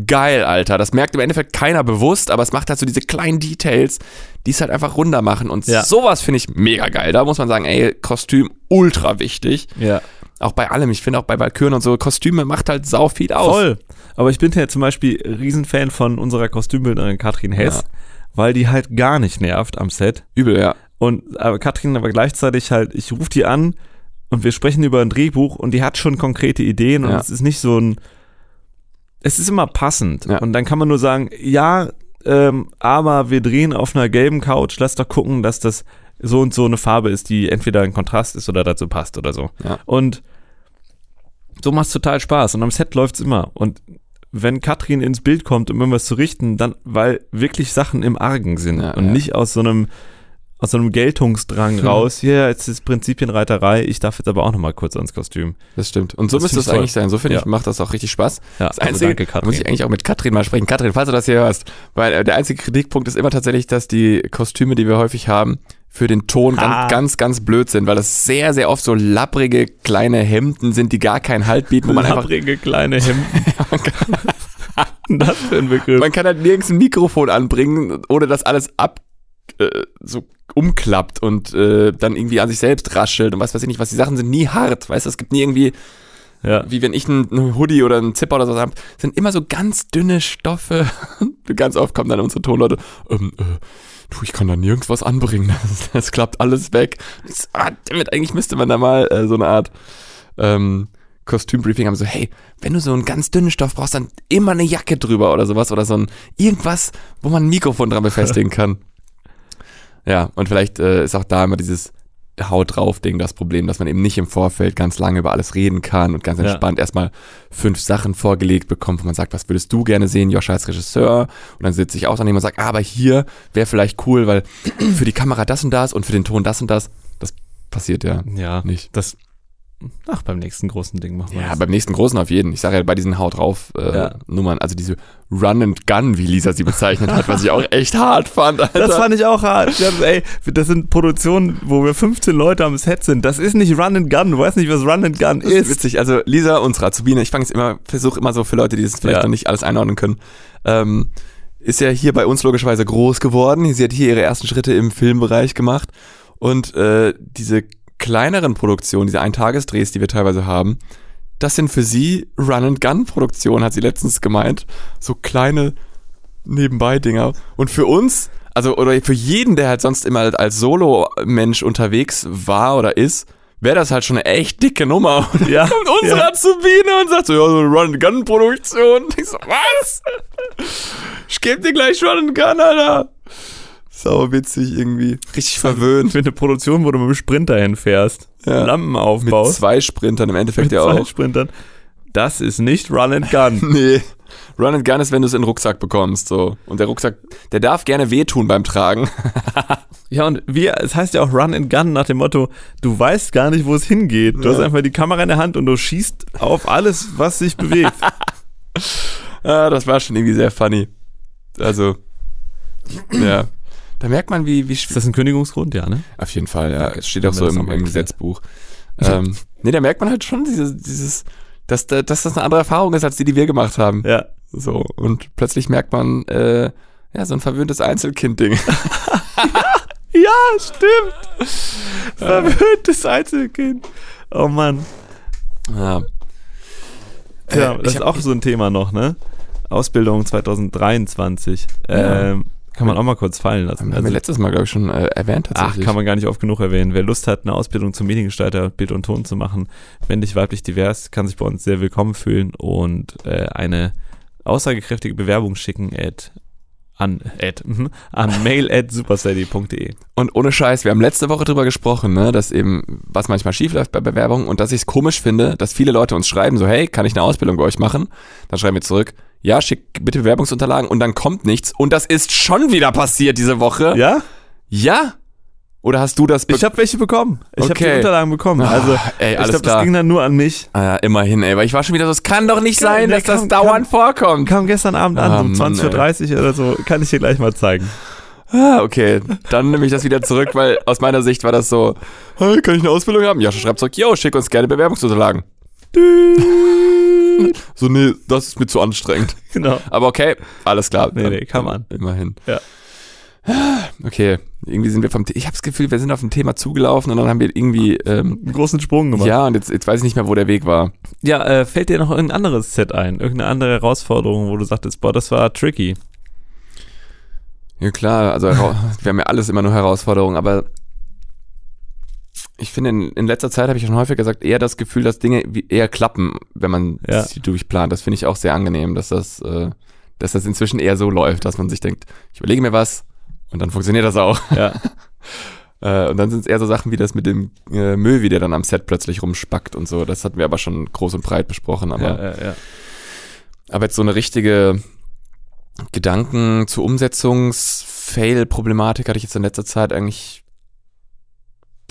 Speaker 2: geil, Alter. Das merkt im Endeffekt keiner bewusst, aber es macht halt so diese kleinen Details, die es halt einfach runder machen. Und
Speaker 1: Ja.
Speaker 2: sowas finde ich mega geil. Da muss man sagen, ey, Kostüm ultra wichtig.
Speaker 1: Ja.
Speaker 2: Auch bei allem. Ich finde auch bei Valkyren und so, Kostüme macht halt sau viel aus.
Speaker 1: Voll. Aber ich bin ja zum Beispiel Riesenfan von unserer Kostümbildnerin Katrin Hess,
Speaker 2: Ja.
Speaker 1: weil die halt gar nicht nervt am Set.
Speaker 2: Übel, ja.
Speaker 1: Und aber Katrin aber gleichzeitig halt, ich rufe die an und wir sprechen über ein Drehbuch und die hat schon konkrete Ideen und
Speaker 2: Ja.
Speaker 1: es ist nicht so ein. Es ist immer passend.
Speaker 2: Ja.
Speaker 1: Und dann kann man nur sagen, ja, ähm, aber wir drehen auf einer gelben Couch, lass doch gucken, dass das so und so eine Farbe ist, die entweder ein Kontrast ist oder dazu passt oder so.
Speaker 2: Ja.
Speaker 1: Und so macht's total Spaß. Und am Set läuft's immer. Und wenn Katrin ins Bild kommt, um irgendwas zu richten, dann, weil wirklich Sachen im Argen sind
Speaker 2: Ja,
Speaker 1: und
Speaker 2: ja.
Speaker 1: nicht aus so einem aus so einem Geltungsdrang
Speaker 2: Hm.
Speaker 1: raus. Hier, jetzt ist Prinzipienreiterei. Ich darf jetzt aber auch noch mal kurz ans Kostüm.
Speaker 2: Das stimmt. Und so
Speaker 1: Das
Speaker 2: müsste es eigentlich sein. So finde
Speaker 1: Ja.
Speaker 2: ich, macht das auch richtig Spaß.
Speaker 1: Ja,
Speaker 2: Das Einzige,
Speaker 1: danke,
Speaker 2: da muss ich eigentlich auch mit Katrin mal sprechen. Katrin, falls du das hier hörst, weil äh, der einzige Kritikpunkt ist immer tatsächlich, dass die Kostüme, die wir häufig haben, für den Ton
Speaker 1: Ah.
Speaker 2: ganz, ganz, ganz blöd sind, weil das sehr, sehr oft so lapprige kleine Hemden sind, die gar keinen Halt bieten, wo man einfach
Speaker 1: Lapprige kleine Hemden. *laughs* das für ein Begriff.
Speaker 2: Man kann halt nirgends ein Mikrofon anbringen, ohne dass alles ab äh, so umklappt und äh, dann irgendwie an sich selbst raschelt und was weiß ich nicht, was die Sachen sind nie hart, weißt du, es gibt nie irgendwie,
Speaker 1: Ja.
Speaker 2: wie wenn ich einen Hoodie oder einen Zipper oder so habe, sind immer so ganz dünne Stoffe. Ganz oft kommen dann unsere Tonleute, ähm, äh, du, ich kann da nirgends was anbringen, *laughs* das, das klappt alles weg. So, ah, damit, eigentlich müsste man da mal äh, so eine Art ähm, Kostümbriefing haben, so, hey, wenn du so einen ganz dünnen Stoff brauchst, dann immer eine Jacke drüber oder sowas oder so ein irgendwas, wo man ein Mikrofon dran befestigen *laughs* kann. Ja, und vielleicht äh, ist auch da immer dieses Haut drauf Ding das Problem, dass man eben nicht im Vorfeld ganz lange über alles reden kann und ganz
Speaker 1: Ja.
Speaker 2: entspannt erstmal fünf Sachen vorgelegt bekommt, wo man sagt, was würdest du gerne sehen, Joscha als Regisseur? Und dann sitze ich auch daneben und sage, ah, aber hier wäre vielleicht cool, weil für die Kamera das und das und für den Ton das und das. Das passiert ja
Speaker 1: Ja,
Speaker 2: nicht.
Speaker 1: das. Ach, beim nächsten großen Ding machen wir
Speaker 2: Ja,
Speaker 1: das.
Speaker 2: beim nächsten großen auf jeden. Ich sage ja bei diesen Haut drauf äh,
Speaker 1: Ja.
Speaker 2: Nummern, also diese Run and Gun, wie Lisa sie bezeichnet hat, was ich auch echt hart fand. Alter.
Speaker 1: Das fand ich auch hart. Ja, ey, das sind Produktionen, wo wir 15 Leute am Set sind. Das ist nicht Run and Gun. Du weißt nicht, was Run and Gun
Speaker 2: Das ist
Speaker 1: ist.
Speaker 2: witzig. Also Lisa, unsere Azubine, ich fange es immer, versuche immer so für Leute, die das vielleicht
Speaker 1: Ja.
Speaker 2: noch nicht alles einordnen können, ähm, ist ja hier bei uns logischerweise groß geworden. Sie hat hier ihre ersten Schritte im Filmbereich gemacht Und äh, diese kleineren Produktionen, diese Eintagestehs, die wir teilweise haben, das sind für sie Run-and-Gun-Produktionen, hat sie letztens gemeint. So kleine Nebenbei-Dinger. Und für uns, also oder für jeden, der halt sonst immer als Solo-Mensch unterwegs war oder ist, wäre das halt schon eine echt dicke Nummer. *laughs* Und
Speaker 1: Ja,
Speaker 2: dann kommt unsere
Speaker 1: ja.
Speaker 2: Azubine und sagt so, ja, so eine Run-and-Gun-Produktion. Ich so, was? Ich geb dir gleich Run-and-Gun, Alter. Sau witzig irgendwie. Richtig verwöhnt.
Speaker 1: Für eine Produktion, wo du mit dem Sprinter hinfährst,
Speaker 2: Ja.
Speaker 1: Lampen
Speaker 2: Mit
Speaker 1: aufbaust,
Speaker 2: zwei Sprintern im Endeffekt
Speaker 1: mit
Speaker 2: ja
Speaker 1: zwei
Speaker 2: auch.
Speaker 1: Sprintern. Das ist nicht Run and Gun. *laughs*
Speaker 2: Nee. Run and Gun ist, wenn du es in den Rucksack bekommst, so. Und der Rucksack, der darf gerne wehtun beim Tragen. *laughs*
Speaker 1: Ja, und wir, es heißt ja auch Run and Gun nach dem Motto, du weißt gar nicht, wo es hingeht. Du
Speaker 2: Ja.
Speaker 1: hast einfach die Kamera in der Hand und du schießt auf alles, was sich bewegt. *laughs*
Speaker 2: Ah, das war schon irgendwie sehr funny. Also, ja. Da merkt man, wie, wie
Speaker 1: Ist das ein Kündigungsgrund? Ja, ne?
Speaker 2: Auf jeden Fall, ja. Es steht auch so im, im. Gesetzbuch. ähm, *laughs* nee, da merkt man halt schon dieses, dieses dass, da- dass das eine andere Erfahrung ist, als die, die wir gemacht haben.
Speaker 1: Ja.
Speaker 2: So. Und plötzlich merkt man, äh, ja, so ein verwöhntes Einzelkind-Ding. *laughs*
Speaker 1: Ja, stimmt. Verwöhntes Einzelkind. Oh Mann.
Speaker 2: ja.
Speaker 1: Ja,
Speaker 2: Äh,
Speaker 1: das ist auch so ein Thema noch, ne? Ausbildung 2023.
Speaker 2: Ja.
Speaker 1: Ähm, kann man auch mal kurz fallen lassen.
Speaker 2: Haben wir
Speaker 1: Also,
Speaker 2: letztes Mal, glaube ich, schon äh, erwähnt
Speaker 1: ach,
Speaker 2: tatsächlich.
Speaker 1: kann man gar nicht oft genug erwähnen. Wer Lust hat, eine Ausbildung zum Mediengestalter, Bild und Ton zu machen, männlich, weiblich, divers, kann sich bei uns sehr willkommen fühlen und äh, eine aussagekräftige Bewerbung schicken at an, at, mhm, an *laughs* mail at supersteady.de.
Speaker 2: Und ohne Scheiß, wir haben letzte Woche drüber gesprochen, ne, dass eben, was manchmal schief läuft bei Bewerbungen und dass ich es komisch finde, dass viele Leute uns schreiben, so, hey, kann ich eine Ausbildung bei euch machen? Dann schreiben wir zurück, ja, schick bitte Bewerbungsunterlagen und dann kommt nichts. Und das ist schon wieder passiert diese Woche.
Speaker 1: Ja?
Speaker 2: Ja? Oder hast du das
Speaker 1: Ich habe welche bekommen. Ich habe die
Speaker 2: Okay.
Speaker 1: Unterlagen bekommen. Also,
Speaker 2: Ah, ey,
Speaker 1: ich glaube, das ging dann nur an mich.
Speaker 2: Ah, ja, immerhin, ey, weil ich war schon wieder so, es kann doch nicht
Speaker 1: Geil,
Speaker 2: sein, dass das
Speaker 1: kam-
Speaker 2: dauernd vorkommt.
Speaker 1: Kam gestern Abend an,
Speaker 2: Ah,
Speaker 1: um
Speaker 2: Mann,
Speaker 1: 20.30 Uhr oder so. Kann ich dir gleich mal zeigen.
Speaker 2: Ah, okay, dann nehme ich das wieder zurück, weil aus meiner Sicht war das so, hey, kann ich eine Ausbildung haben? Jascha schreibt zurück, yo, schick uns gerne Bewerbungsunterlagen. So, nee, das ist mir zu anstrengend. *laughs*
Speaker 1: Genau.
Speaker 2: Aber okay, alles klar.
Speaker 1: Nee, nee, kam an.
Speaker 2: Immerhin.
Speaker 1: Ja.
Speaker 2: Okay, irgendwie sind wir vom, ich habe das Gefühl, wir sind auf ein Thema zugelaufen und dann haben wir irgendwie, ähm,
Speaker 1: Einen großen Sprung gemacht.
Speaker 2: ja, und jetzt, jetzt weiß ich nicht mehr, wo der Weg war.
Speaker 1: Ja, äh, fällt dir noch irgendein anderes Set ein? Irgendeine andere Herausforderung, wo du sagtest, boah, das war tricky.
Speaker 2: Ja klar, also *laughs* wir haben ja alles immer nur Herausforderungen, aber ich finde, in, in letzter Zeit habe ich schon häufig gesagt, eher das Gefühl, dass Dinge wie- eher klappen, wenn man
Speaker 1: Ja.
Speaker 2: sie durchplant. Das finde ich auch sehr angenehm, dass das, äh, dass das inzwischen eher so läuft, dass man sich denkt, ich überlege mir was und dann funktioniert das auch.
Speaker 1: Ja. *laughs*
Speaker 2: Äh, und dann sind es eher so Sachen wie das mit dem äh, Möwi, der dann am Set plötzlich rumspackt und so. Das hatten wir aber schon groß und breit besprochen. Aber,
Speaker 1: ja, ja, ja.
Speaker 2: aber jetzt so eine richtige Gedanken zur Umsetzungs-Fail-Problematik hatte ich jetzt in letzter Zeit eigentlich,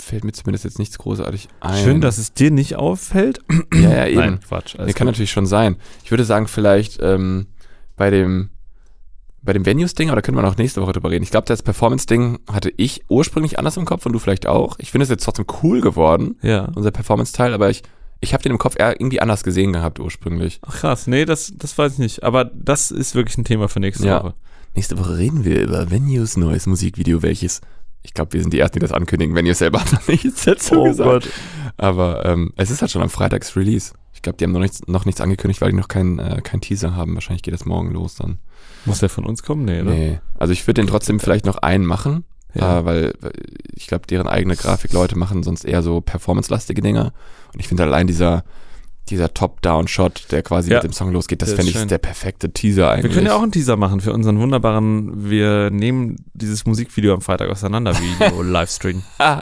Speaker 2: fällt mir zumindest jetzt nichts großartig ein.
Speaker 1: Schön, dass es dir nicht auffällt.
Speaker 2: Ja, ja, *clears throat* eben.
Speaker 1: Nein, Quatsch.
Speaker 2: Nee, kann
Speaker 1: gut.
Speaker 2: natürlich schon sein. Ich würde sagen, vielleicht ähm, bei dem bei dem Venues-Ding, aber da können wir noch nächste Woche drüber reden. Ich glaube, das Performance-Ding hatte ich ursprünglich anders im Kopf und du vielleicht auch. Ich finde es jetzt trotzdem cool geworden,
Speaker 1: Ja.
Speaker 2: unser Performance-Teil, aber ich, ich habe den im Kopf eher irgendwie anders gesehen gehabt ursprünglich.
Speaker 1: Ach krass, nee, das, das weiß ich nicht. Aber das ist wirklich ein Thema für nächste
Speaker 2: Ja.
Speaker 1: Woche.
Speaker 2: Nächste Woche reden wir über Venues neues Musikvideo, welches, ich glaube, wir sind die Ersten, die das ankündigen. Venues selber hat *laughs* noch nichts dazu
Speaker 1: Oh
Speaker 2: gesagt.
Speaker 1: Gott.
Speaker 2: Aber ähm, es ist halt schon am Freitags Release. Ich glaube, die haben noch nichts, noch nichts angekündigt, weil die noch keinen äh, kein Teaser haben. Wahrscheinlich geht das morgen los dann.
Speaker 1: Muss der von uns kommen? Nee, oder?
Speaker 2: Nee. Also ich würde den trotzdem vielleicht noch einen machen,
Speaker 1: Ja.
Speaker 2: äh, weil weil ich glaube, deren eigene Grafikleute machen sonst eher so performance-lastige Dinger. Und ich finde allein dieser, dieser Top-Down-Shot, der quasi
Speaker 1: Ja.
Speaker 2: mit dem Song losgeht, das fände ich
Speaker 1: schön.
Speaker 2: der perfekte Teaser eigentlich.
Speaker 1: Wir können ja auch einen Teaser machen für unseren wunderbaren Wir nehmen dieses Musikvideo am Freitag auseinander Video *laughs* Livestream.
Speaker 2: Ah,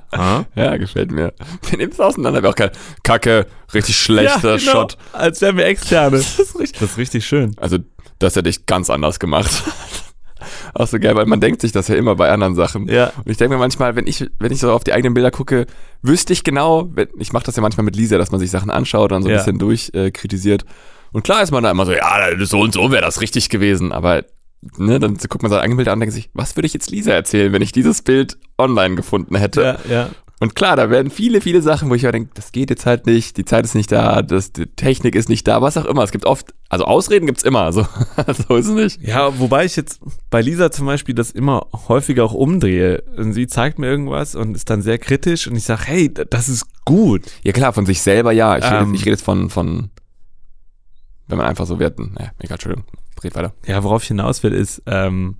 Speaker 2: ja, gefällt mir. Wir nehmen es auseinander. Wir auch kein Kacke, richtig schlechter
Speaker 1: genau.
Speaker 2: Shot.
Speaker 1: Als wären wir Externe. *laughs* Das ist richtig, das ist richtig schön.
Speaker 2: Also, das hätte ich ganz anders gemacht. Auch so geil, weil man denkt sich das ja immer bei anderen Sachen.
Speaker 1: Ja.
Speaker 2: Und ich denke mir manchmal, wenn ich, wenn ich so auf die eigenen Bilder gucke, wüsste ich genau, wenn, ich mache das ja manchmal mit Lisa, dass man sich Sachen anschaut und so ein
Speaker 1: Ja.
Speaker 2: bisschen durchkritisiert. Äh, kritisiert. und klar ist man da immer so, ja, so und so wäre das richtig gewesen, aber ne, dann guckt man seine eigenen Bilder an und denkt sich, was würde ich jetzt Lisa erzählen, wenn ich dieses Bild online gefunden hätte?
Speaker 1: Ja, ja.
Speaker 2: Und klar, da werden viele, viele Sachen, wo ich denke, das geht jetzt halt nicht, die Zeit ist nicht da, das, die Technik ist nicht da, was auch immer. Es gibt oft, also Ausreden gibt's immer, so, *laughs* so ist es nicht.
Speaker 1: Ja, wobei ich jetzt bei Lisa zum Beispiel das immer häufiger auch umdrehe. Und sie zeigt mir irgendwas und ist dann sehr kritisch und ich sage, hey, das ist gut.
Speaker 2: Ja klar, von sich selber ja. Ich, rede,
Speaker 1: Ähm.
Speaker 2: ich rede jetzt von, von, wenn man einfach so werten. Naja, egal, Entschuldigung, red weiter.
Speaker 1: Ja, worauf ich hinaus will, ist, ähm,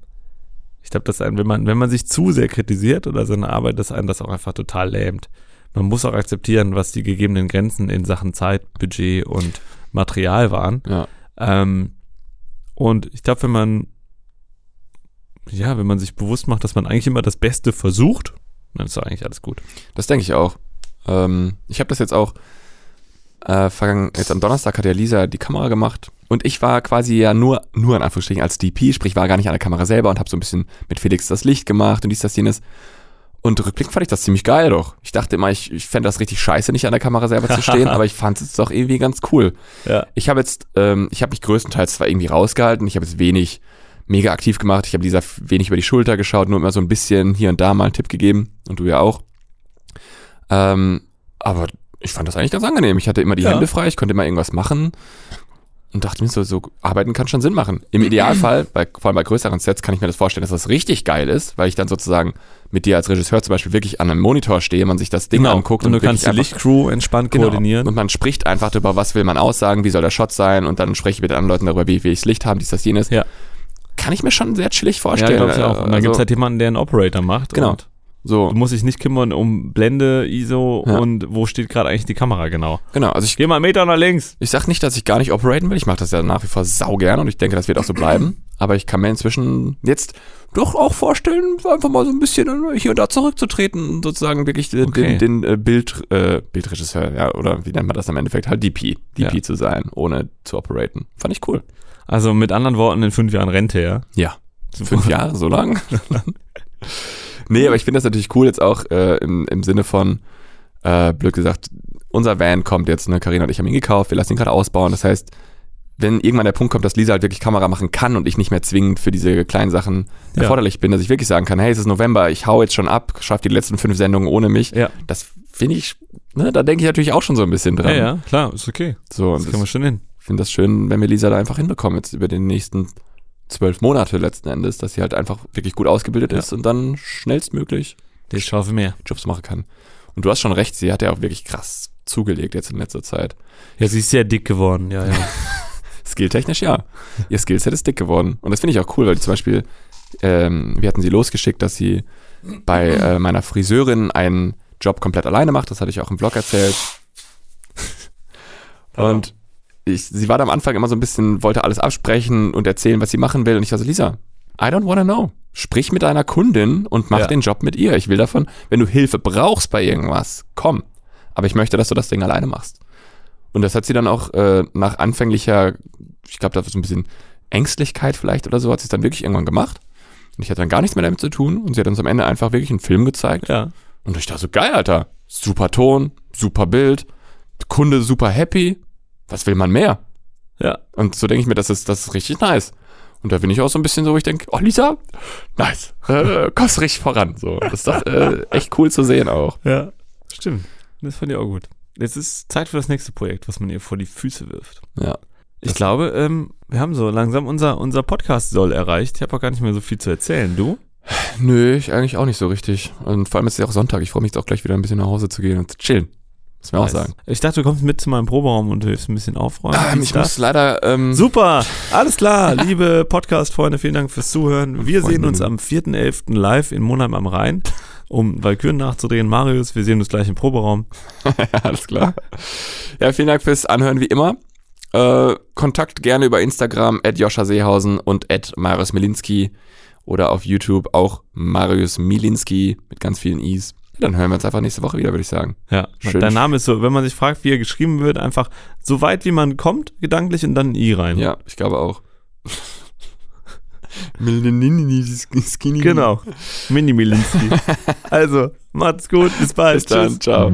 Speaker 1: ich glaube, dass ein, wenn man, wenn man sich zu sehr kritisiert oder seine Arbeit, dass einen das auch einfach total lähmt. Man muss auch akzeptieren, was die gegebenen Grenzen in Sachen Zeit, Budget und Material waren.
Speaker 2: Ja.
Speaker 1: Ähm, und ich glaube, wenn man, ja, wenn man sich bewusst macht, dass man eigentlich immer das Beste versucht, dann ist doch eigentlich alles gut.
Speaker 2: Das denke ich auch. Ähm, ich habe das jetzt auch äh, vergangen, jetzt am Donnerstag hat ja Lisa die Kamera gemacht und ich war quasi ja nur, nur in Anführungsstrichen als DP, sprich war gar nicht an der Kamera selber und habe so ein bisschen mit Felix das Licht gemacht und dies, das, jenes. Und rückblickend fand ich das ziemlich geil doch. Ich dachte immer, ich, ich fände das richtig scheiße, nicht an der Kamera selber zu stehen, *laughs* aber ich fand es doch irgendwie ganz cool.
Speaker 1: Ja.
Speaker 2: Ich habe jetzt, ähm, ich habe mich größtenteils zwar irgendwie rausgehalten, ich habe jetzt wenig mega aktiv gemacht, ich habe dieser wenig über die Schulter geschaut, nur immer so ein bisschen hier und da mal einen Tipp gegeben und du ja auch. Ähm, aber ich fand das eigentlich ganz angenehm. Ich hatte immer die
Speaker 1: Ja.
Speaker 2: Hände frei, ich konnte immer irgendwas machen und dachte mir so, so arbeiten kann schon Sinn machen. Im Idealfall, bei, vor allem bei größeren Sets, kann ich mir das vorstellen, dass das richtig geil ist, weil ich dann sozusagen mit dir als Regisseur zum Beispiel wirklich an einem Monitor stehe, man sich das Ding anguckt
Speaker 1: Genau. und du kannst die
Speaker 2: einfach-
Speaker 1: Lichtcrew entspannt
Speaker 2: Genau.
Speaker 1: koordinieren.
Speaker 2: Und man spricht einfach darüber, was will man aussagen, wie soll der Shot sein und dann spreche ich mit anderen Leuten darüber, wie will ich das Licht haben, dies, das, jenes.
Speaker 1: Ja.
Speaker 2: Kann ich mir schon sehr chillig
Speaker 1: Ja,
Speaker 2: vorstellen.
Speaker 1: glaube ich auch. Und dann
Speaker 2: Also,
Speaker 1: gibt's halt jemanden, der einen Operator macht.
Speaker 2: Genau.
Speaker 1: Und
Speaker 2: so,
Speaker 1: du musst dich nicht kümmern um Blende, ISO
Speaker 2: Ja.
Speaker 1: und wo steht gerade eigentlich die Kamera genau.
Speaker 2: genau. Also ich,
Speaker 1: Geh mal einen Meter nach links.
Speaker 2: ich sag nicht, dass ich gar nicht operaten will. Ich mache das ja nach wie vor sau gern und ich denke, das wird auch so bleiben. *clears throat* Aber ich kann mir inzwischen jetzt doch auch vorstellen, einfach mal so ein bisschen hier und da zurückzutreten und sozusagen wirklich den,
Speaker 1: Okay.
Speaker 2: den, den äh, Bild, äh, Bildregisseur, ja, oder wie nennt man das im Endeffekt, halt DP, DP
Speaker 1: Ja.
Speaker 2: zu sein, ohne zu operaten. Fand ich cool.
Speaker 1: Also mit anderen Worten, in fünf Jahren Rente, ja.
Speaker 2: Ja. Fünf Jahre, so lang? *laughs* *laughs* nee, aber ich finde das natürlich cool jetzt auch äh, im, im Sinne von, äh, blöd gesagt, unser Van kommt jetzt, ne, Carina und ich haben ihn gekauft, wir lassen ihn gerade ausbauen. Das heißt, wenn irgendwann der Punkt kommt, dass Lisa halt wirklich Kamera machen kann und ich nicht mehr zwingend für diese kleinen Sachen
Speaker 1: Ja.
Speaker 2: erforderlich bin, dass ich wirklich sagen kann, hey, es ist November, ich hau jetzt schon ab, schaff die letzten fünf Sendungen ohne mich.
Speaker 1: Ja.
Speaker 2: Das finde ich, ne, da denke ich natürlich auch schon so ein bisschen
Speaker 1: Ja,
Speaker 2: dran.
Speaker 1: ja, klar, ist okay.
Speaker 2: So,
Speaker 1: Das
Speaker 2: und
Speaker 1: kriegen wir
Speaker 2: das,
Speaker 1: schon hin.
Speaker 2: ich finde das schön, wenn wir Lisa da einfach hinbekommen, jetzt über den nächsten zwölf Monate letzten Endes, dass sie halt einfach wirklich gut ausgebildet
Speaker 1: Ja.
Speaker 2: ist und dann schnellstmöglich
Speaker 1: Ich schaffe mehr.
Speaker 2: Jobs machen kann. Und du hast schon recht, sie hat ja auch wirklich krass zugelegt jetzt in letzter Zeit.
Speaker 1: Ja, sie ist sehr dick geworden, ja, ja. *laughs*
Speaker 2: Skilltechnisch ja. Ihr Skillset ist dick geworden. Und das finde ich auch cool, weil zum Beispiel, ähm, wir hatten sie losgeschickt, dass sie bei äh, meiner Friseurin einen Job komplett alleine macht. Das hatte ich auch im Vlog erzählt. Und ich, sie war da am Anfang immer so ein bisschen, wollte alles absprechen und erzählen, was sie machen will. Und ich war so, Lisa, I don't wanna know. Sprich mit deiner Kundin und mach
Speaker 1: Ja.
Speaker 2: den Job mit ihr. Ich will davon, wenn du Hilfe brauchst bei irgendwas, komm. Aber ich möchte, dass du das Ding alleine machst. Und das hat sie dann auch äh, nach anfänglicher, ich glaube, da war so ein bisschen Ängstlichkeit vielleicht oder so, hat sie es dann wirklich irgendwann gemacht. Und ich hatte dann gar nichts mehr damit zu tun. Und sie hat uns am Ende einfach wirklich einen Film gezeigt.
Speaker 1: ja.
Speaker 2: Und ich dachte so, geil, Alter. Super Ton, super Bild, Kunde super happy. Was will man mehr?
Speaker 1: Ja.
Speaker 2: Und so denke ich mir, das ist, das ist richtig nice. Und da bin ich auch so ein bisschen so, wo ich denke, oh Lisa, nice, *laughs* äh, kommst richtig voran. So, das ist doch äh, echt cool zu sehen auch.
Speaker 1: Ja. Stimmt. Das fand ich auch gut. Jetzt ist Zeit für das nächste Projekt, was man ihr vor die Füße wirft.
Speaker 2: Ja.
Speaker 1: Ich glaube, ähm, wir haben so langsam unser, unser Podcast-Soll erreicht. Ich habe auch gar nicht mehr so viel zu erzählen. Du?
Speaker 2: Nö, ich eigentlich auch nicht so richtig. Und vor allem ist es ja auch Sonntag. Ich freue mich jetzt auch gleich wieder ein bisschen nach Hause zu gehen und zu chillen. Muss man auch sagen.
Speaker 1: Ich dachte, du kommst mit zu meinem Proberaum und du hilfst ein bisschen aufräumen.
Speaker 2: Ähm, ich
Speaker 1: das.
Speaker 2: muss leider. Ähm,
Speaker 1: Super, alles klar, *laughs* liebe Podcast-Freunde, vielen Dank fürs Zuhören. Wir sehen uns am 4.11. live in Monheim am Rhein, um Valkyren nachzudrehen. Marius, wir sehen uns gleich im Proberaum. *laughs*
Speaker 2: Alles klar. Ja, vielen Dank fürs Anhören wie immer. Äh, Kontakt gerne über Instagram at Joscha Seehausen und at Marius Milinski oder auf YouTube auch Marius Milinski mit ganz vielen Is. Dann hören wir uns einfach nächste Woche wieder, würde ich sagen.
Speaker 1: Ja,
Speaker 2: Schön.
Speaker 1: dein Name ist so, wenn man sich fragt, wie er geschrieben wird, einfach so weit wie man kommt, gedanklich und dann ein I rein.
Speaker 2: Ja, ich glaube auch. *laughs* Skinny.
Speaker 1: Genau. Mini Milinski. *laughs* also, macht's gut, bis bald.
Speaker 2: Bis dann. Ciao.